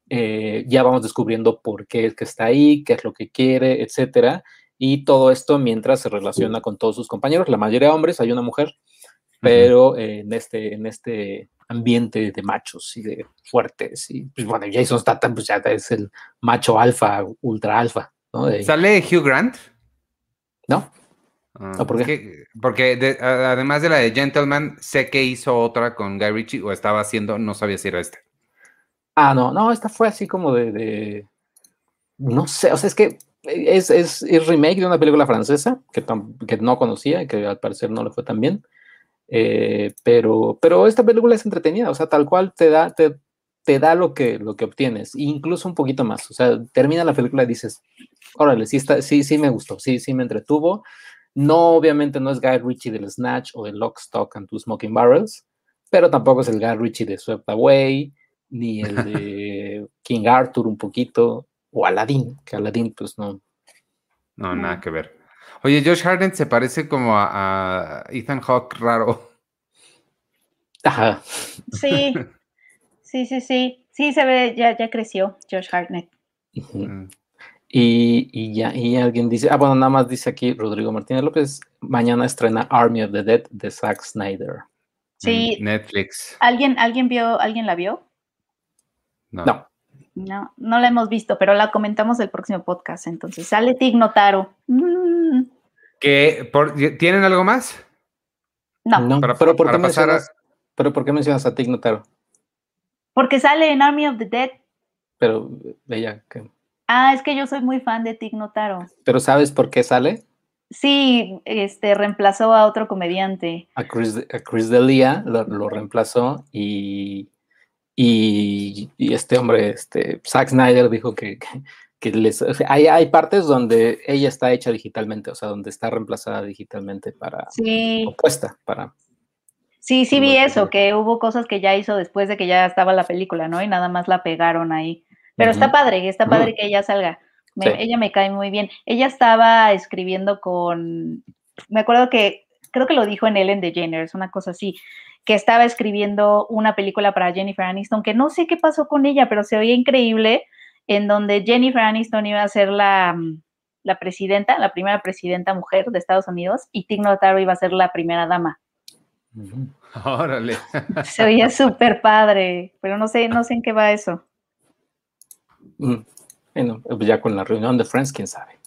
eh, ya vamos descubriendo por qué es que está ahí, qué es lo que quiere, etcétera. Y todo esto mientras se relaciona con todos sus compañeros, la mayoría hombres, hay una mujer, pero en, este, en este ambiente de machos y de fuertes. Y pues bueno, Jason Statham pues ya es el macho alfa, ultra alfa. ¿no? ¿Sale Hugh Grant? No. Ah, por qué? Porque además de la de Gentleman, sé que hizo otra con Guy Ritchie o estaba haciendo, no sabía si era esta. Ah, no, no, esta fue así como de, no sé, o sea, es que es, es, es remake de una película francesa que, que no conocía y que al parecer no le fue tan bien. Eh, pero, pero esta película es entretenida, o sea, tal cual te da, te, te da lo que, lo que obtienes, incluso un poquito más. O sea, termina la película y dices, órale, sí, está, sí, sí me gustó, sí, sí me entretuvo. No, obviamente no es Guy Ritchie del Snatch o de Lock, Stock and Two Smoking Barrels, pero tampoco es el Guy Ritchie de Swept Away, ni el de King Arthur un poquito, o Aladdin, que Aladdin pues no. No, nada que ver. Oye, Josh Harnett se parece como a, Ethan Hawke raro. Ajá. Sí, sí, sí, sí. Sí, se ve, ya, ya creció Josh Hartnett. Mm. Y, y, ya, y alguien dice, ah, bueno, nada más dice aquí Rodrigo Martínez López, mañana estrena Army of the Dead de Zack Snyder. Sí. Netflix. ¿Alguien, alguien vio, alguien la vio? No. No, no la hemos visto, pero la comentamos el próximo podcast. Entonces, sale Tig Notaro. Mm, ¿Que por- ¿Tienen algo más? no, No, Para- pero, ¿por qué para pasar a- mencionas, pero ¿por qué mencionas a Tig Notaro? porque sale en Army of the Dead. Pero ella, ¿qué? Ah, es que yo soy muy fan de Tig Notaro. ¿Pero sabes por qué sale? Sí, este reemplazó a otro comediante. A Chris, a Chris D'Elia lo, lo reemplazó y, y, y este hombre, este, Zack Snyder dijo que, que, que les, o sea, hay, hay partes donde ella está hecha digitalmente, o sea, donde está reemplazada digitalmente para, Sí, o puesta para, sí, sí vi eso, que hubo cosas que ya hizo después de que ya estaba la película, ¿no? Y nada más la pegaron ahí. Pero está padre, está padre que ella salga. Me- Sí. Ella me cae muy bien. Ella estaba escribiendo con, me acuerdo que, creo que lo dijo en Ellen DeGeneres, una cosa así, que estaba escribiendo una película para Jennifer Aniston, que no sé qué pasó con ella, pero se oía increíble, en donde Jennifer Aniston iba a ser la, mm, la presidenta, la primera presidenta mujer de Estados Unidos, y Tig Notaro iba a ser la primera dama. Órale. Se oía súper padre, pero no sé, no sé en qué va eso. Mm. Bueno, pues ya con la reunión de Friends, quién sabe.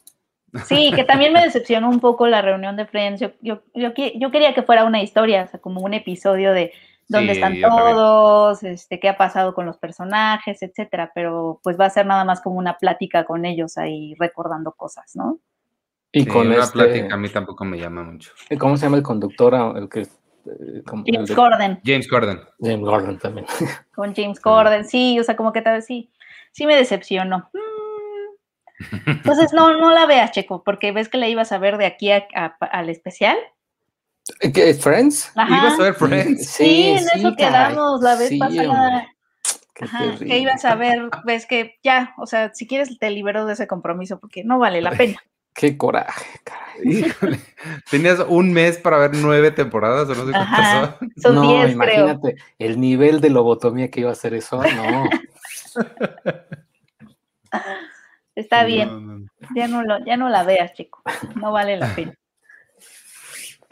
Sí, que también me decepcionó un poco la reunión de Friends. Yo, yo, yo, yo quería que fuera una historia, o sea, como un episodio de dónde Sí, están todos, este, qué ha pasado con los personajes, etcétera. Pero pues va a ser nada más como una plática con ellos ahí recordando cosas, ¿no? Y Sí, con una este, plática a mí tampoco me llama mucho. ¿cómo se llama el conductor? Ah, El que, eh, como- James de- Corden, James Corden. James Gordon también. con James Corden, sí, o sea, como que tal vez sí, sí me decepcionó. Mm. Entonces, no, no la veas, Checo, porque ves que la ibas a ver de aquí a- a- al especial. ¿Qué es Friends? Ajá. ¿Ibas a ver Friends? Sí, en eso quedamos la vez Sí, pasada. Qué Ajá, que terrible. ibas a ver, ves que ya, o sea, si quieres te libero de ese compromiso porque no vale la pena. Qué coraje, caray. Híjole. Tenías un mes para ver nueve temporadas o no sé Ajá. son. No, 10, creo. imagínate el nivel de lobotomía que iba a hacer eso. No. Está bien, No, no, no. ya no lo, ya no la veas, chico. No vale la pena.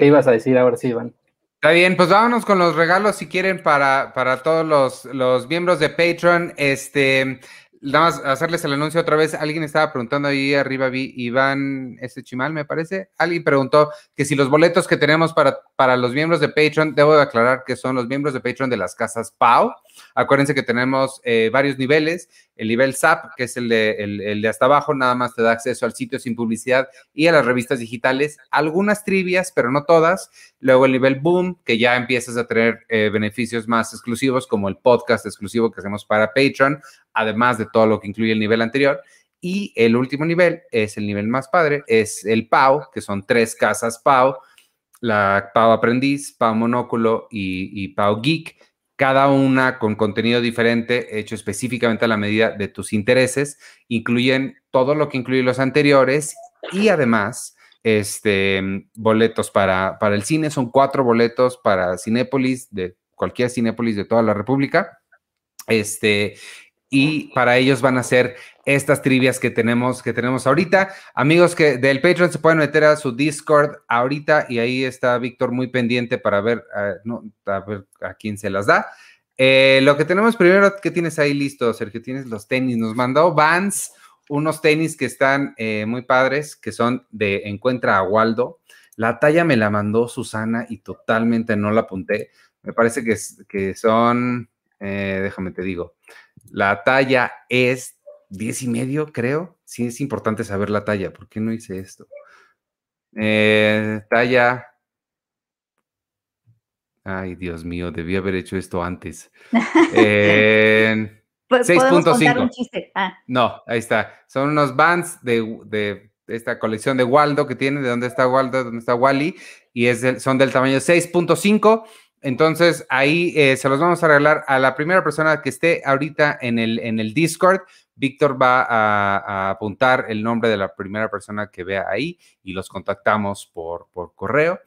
¿Qué ibas a decir ahora sí, Iván? Está bien, pues vámonos con los regalos si quieren para, para todos los, los miembros de Patreon. Este, nada más hacerles el anuncio otra vez. Alguien estaba preguntando ahí arriba, vi Iván S. Chimal, me parece. Alguien preguntó que si los boletos que tenemos para, para los miembros de Patreon, debo de aclarar que son los miembros de Patreon de las casas PAU. Acuérdense que tenemos eh, varios niveles. El nivel SAP, que es el de, hasta abajo, nada más te da acceso al sitio sin publicidad y a las revistas digitales. Algunas trivias, pero no todas. Luego el nivel Boom, que ya empiezas a tener eh, beneficios más exclusivos, como el podcast exclusivo que hacemos para Patreon, además de todo lo que incluye el nivel anterior. Y el último nivel es el nivel más padre, es el PAU, que son tres casas PAU, la PAU Aprendiz, PAU Monóculo y, y PAU Geek, cada una con contenido diferente, hecho específicamente a la medida de tus intereses, incluyen todo lo que incluye los anteriores y además este, boletos para, para el cine, son cuatro boletos para Cinépolis, de cualquier Cinépolis de toda la República. Este, y para ellos van a ser estas trivias que tenemos, que tenemos ahorita. Amigos que del Patreon se pueden meter a su Discord ahorita y ahí está Víctor muy pendiente para ver, no, a, ver a quién se las da. Eh, lo que tenemos primero, ¿qué tienes ahí listo, Sergio? Tienes los tenis. Nos mandó Vans unos tenis que están eh, muy padres, que son de Encuentra a Waldo. La talla me la mandó Susana y totalmente no la apunté. Me parece que, que son, eh, déjame te digo, la talla es 10 y medio, creo. Sí, es importante saber la talla. ¿Por qué no hice esto? Eh, talla. Ay, Dios mío, debí haber hecho esto antes. Eh, Pues, 6.5. Ah. No, ahí está. Son unos bands de, de, esta colección de Waldo que tiene, de dónde está Waldo, dónde está Wally, y es del, son del tamaño 6.5. Entonces ahí eh, se los vamos a regalar a la primera persona que esté ahorita en el, en el Discord. Víctor va a, a, apuntar el nombre de la primera persona que vea ahí y los contactamos por, por correo.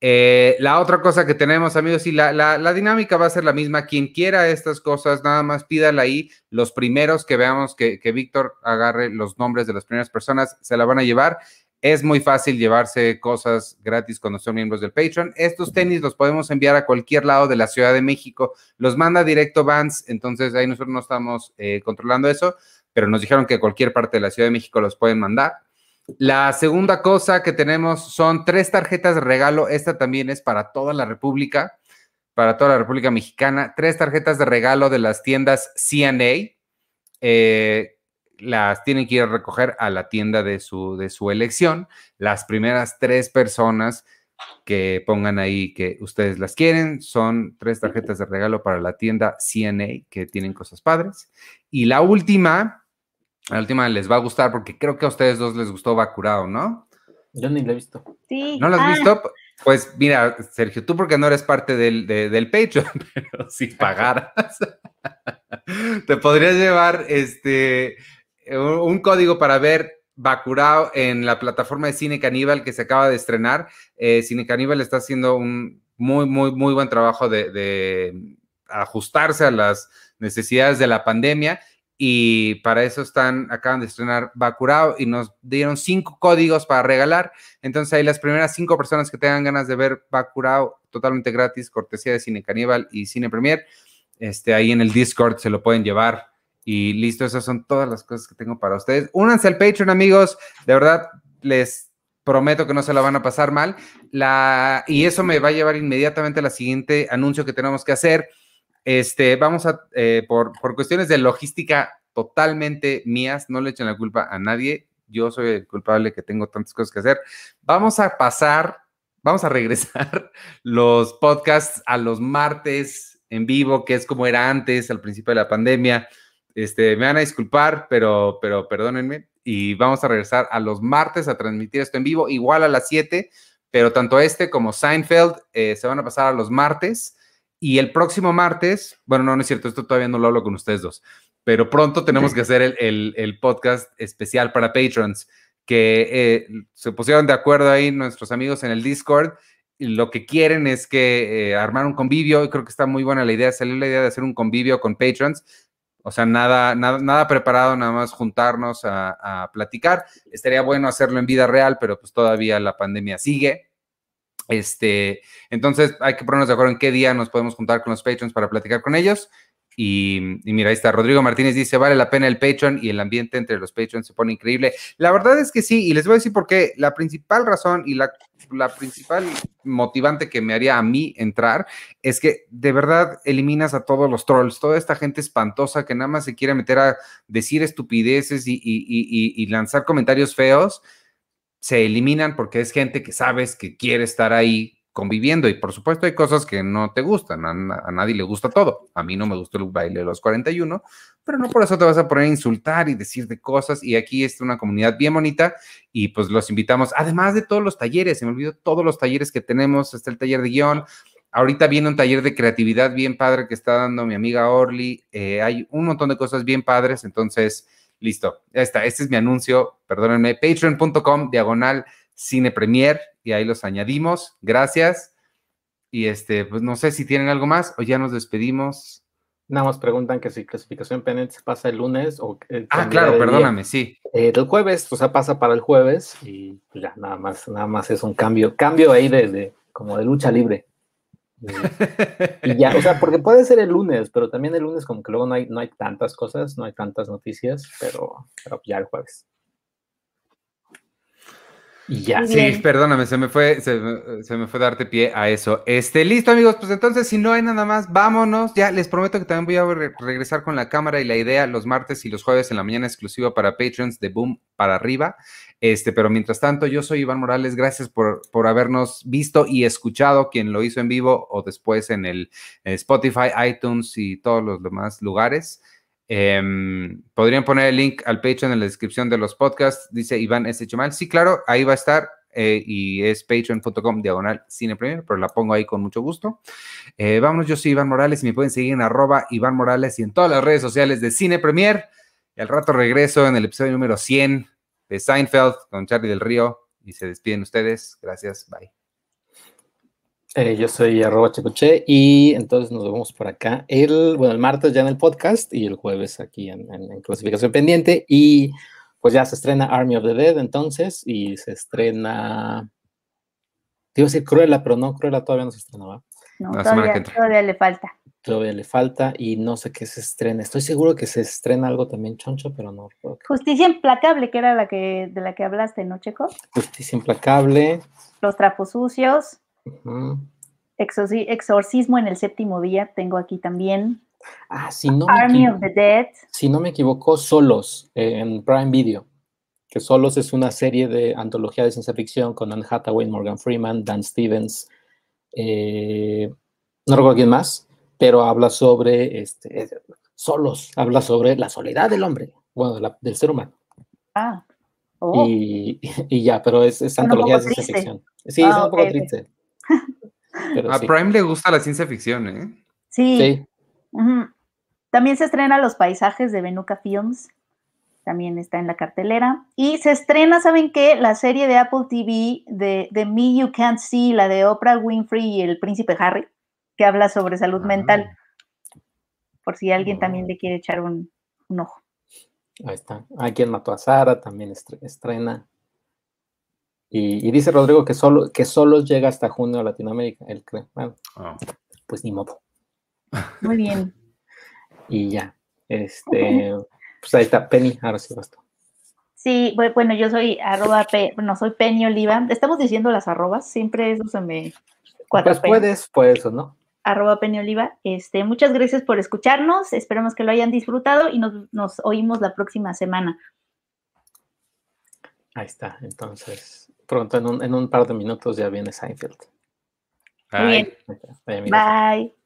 Eh, la otra cosa que tenemos, amigos, y la, la, la, dinámica va a ser la misma. Quien quiera estas cosas, nada más pídala ahí. Los primeros que veamos que, que Víctor agarre los nombres de las primeras personas se la van a llevar. Es muy fácil llevarse cosas gratis cuando son miembros del Patreon. Estos tenis los podemos enviar a cualquier lado de la Ciudad de México. Los manda directo Vans, entonces ahí nosotros no estamos eh, controlando eso, pero nos dijeron que cualquier parte de la Ciudad de México los pueden mandar. La segunda cosa que tenemos son tres tarjetas de regalo. Esta también es para toda la República, para toda la República Mexicana. Tres tarjetas de regalo de las tiendas CNA. Eh, las tienen que ir a recoger a la tienda de su, de su elección. Las primeras tres personas que pongan ahí que ustedes las quieren son tres tarjetas de regalo para la tienda CNA que tienen cosas padres. Y la última, la última les va a gustar porque creo que a ustedes dos les gustó Bacurao, ¿no? Yo ni la he visto. Sí. ¿No la has Ah, visto? Pues mira, Sergio, tú porque no eres parte del, de- del Patreon, pero si pagaras, te podrías llevar este un, un código para ver Bacurao en la plataforma de Cine Caníbal que se acaba de estrenar. Eh, Cine Caníbal está haciendo un muy, muy, muy buen trabajo de, de ajustarse a las necesidades de la pandemia y para eso están, acaban de estrenar Bacurao y nos dieron cinco códigos para regalar. Entonces ahí las primeras cinco personas que tengan ganas de ver Bacurao totalmente gratis, cortesía de Cine Caníbal y Cine Premier, este, ahí en el Discord se lo pueden llevar. Y listo, esas son todas las cosas que tengo para ustedes. Únanse al Patreon, amigos. De verdad, les prometo que no se la van a pasar mal. La, y eso me va a llevar inmediatamente a la siguiente anuncio que tenemos que hacer. Este, vamos a, eh, por, por cuestiones de logística totalmente mías, no le echen la culpa a nadie. Yo soy el culpable que tengo tantas cosas que hacer. Vamos a pasar, vamos a regresar los podcasts a los martes en vivo, que es como era antes, al principio de la pandemia. Este, me van a disculpar, pero, pero perdónenme. Y vamos a regresar a los martes a transmitir esto en vivo, igual a las 7, pero tanto este como Seinfeld eh, se van a pasar a los martes. Y el próximo martes, bueno, no, no es cierto, esto todavía no lo hablo con ustedes dos, pero pronto tenemos que hacer el, el, el podcast especial para patrons, que eh, se pusieron de acuerdo ahí nuestros amigos en el Discord. Y lo que quieren es que eh, armar un convivio, y creo que está muy buena la idea, salió la idea de hacer un convivio con patrons, o sea, nada, nada, nada preparado, nada más juntarnos a, a, platicar. Estaría bueno hacerlo en vida real, pero pues todavía la pandemia sigue. Este, entonces hay que ponernos de acuerdo en qué día nos podemos juntar con los patrons para platicar con ellos. Y, mira, ahí está. Rodrigo Martínez dice: vale la pena el Patreon y el ambiente entre los Patrons se pone increíble. La verdad es que sí, y les voy a decir por qué. La principal razón y la, principal motivante que me haría a mí entrar es que de verdad eliminas a todos los trolls, toda esta gente espantosa que nada más se quiere meter a decir estupideces y lanzar comentarios feos. Se eliminan porque es gente que sabes que quiere estar ahí conviviendo. Y por supuesto hay cosas que no te gustan, a, nadie le gusta todo, a mí no me gustó el baile de los 41, pero no por eso te vas a poner a insultar y decir de cosas. Y aquí está una comunidad bien bonita y pues los invitamos, además de todos los talleres, se me olvidó todos los talleres que tenemos, está el taller de guion, ahorita viene un taller de creatividad bien padre que está dando mi amiga Orly, eh, hay un montón de cosas bien padres, entonces, listo, ya está, este es mi anuncio, perdónenme, patreon.com, diagonal, Cine Premier y ahí los añadimos. Gracias. Y este, pues no sé si tienen algo más o ya nos despedimos. Nada más preguntan que si clasificación pendiente se pasa el lunes o. Eh, ah, claro, perdóname, día. sí. Eh, el jueves, o sea, pasa para el jueves y ya, nada más, nada más es un cambio, cambio ahí de, de como de lucha libre. Y, y, ya, o sea, porque puede ser el lunes, pero también el lunes como que luego no hay, no hay tantas cosas, no hay tantas noticias, pero, pero ya el jueves. Y ya. Sí, perdóname, se me fue, se, se, me fue darte pie a eso. Este, listo, amigos, pues entonces, si no hay nada más, vámonos. Ya les prometo que también voy a re regresar con la cámara y la idea los martes y los jueves en la mañana exclusiva para Patreons de Boom para arriba. Este, pero mientras tanto, yo soy Iván Morales. Gracias por, por habernos visto y escuchado, quien lo hizo en vivo o después en el en Spotify, iTunes y todos los demás lugares. Eh, Podrían poner el link al Patreon en la descripción de los podcasts, dice Iván S. Chumal. Sí, claro, ahí va a estar eh, y es patreon.com diagonal cine premier, pero la pongo ahí con mucho gusto. Eh, vámonos, yo soy Iván Morales y me pueden seguir en arroba Iván Morales y en todas las redes sociales de Cine Premier. Y al rato regreso en el episodio número 100 de Seinfeld con Charlie del Río y se despiden ustedes. Gracias, bye. Eh, yo soy arroba checoche y entonces nos vemos por acá el, bueno, el martes ya en el podcast y el jueves aquí en, en, en clasificación pendiente y pues ya se estrena Army of the Dead entonces y se estrena... Te iba a decir Cruella, pero no, Cruella todavía no se estrena, ¿va? No, todavía, todavía le falta. Todavía le falta y no sé qué se estrena. Estoy seguro que se estrena algo también choncho, pero no. Justicia implacable, que era la que de la que hablaste, ¿no, Checo? Justicia implacable. Los trapos sucios, exorcismo en el séptimo día, tengo aquí también. Ah, si no, me Army of the Dead. si no me equivoco, Solos eh, en Prime Video. Que Solos es una serie de antología de ciencia ficción con Anne Hathaway, Morgan Freeman, Dan Stevens, eh, no recuerdo quién más, pero habla sobre este, Solos, habla sobre la soledad del hombre, bueno, de la- del ser humano. Ah. Oh, Y, y ya, pero es, es un antología de ciencia ficción. Sí, Ah, es un ok, poco triste. Pero A sí, Prime le gusta la ciencia ficción, ¿eh? sí. También se estrena Los Paisajes de Benuca Films. También está en la cartelera. Y se estrena, ¿saben qué? La serie de Apple TV de, de Me You Can't See, la de Oprah Winfrey y el príncipe Harry, que habla sobre salud Ah. mental. Por si alguien Ah. también le quiere echar un, un ojo. Ahí está. Hay quien mató a Sara, también estre- estrena. Y, y dice Rodrigo que solo, que solo llega hasta junio a Latinoamérica, él cree. Bueno, Oh. pues ni modo. Muy bien. Y ya. Este, pues ahí está, Penny, ahora sí vas tú. Sí, bu- bueno, yo soy arroba, pe- bueno, soy Penny Oliva. Estamos diciendo las arrobas, siempre eso se me... Pues cuatropea. puedes, pues o no. Arroba Penny Oliva. Este, muchas gracias por escucharnos. Esperemos que lo hayan disfrutado y nos, nos oímos la próxima semana. Ahí está. Entonces, pronto en un, en un par de minutos ya viene Seinfeld. Ahí, amigos. Bye.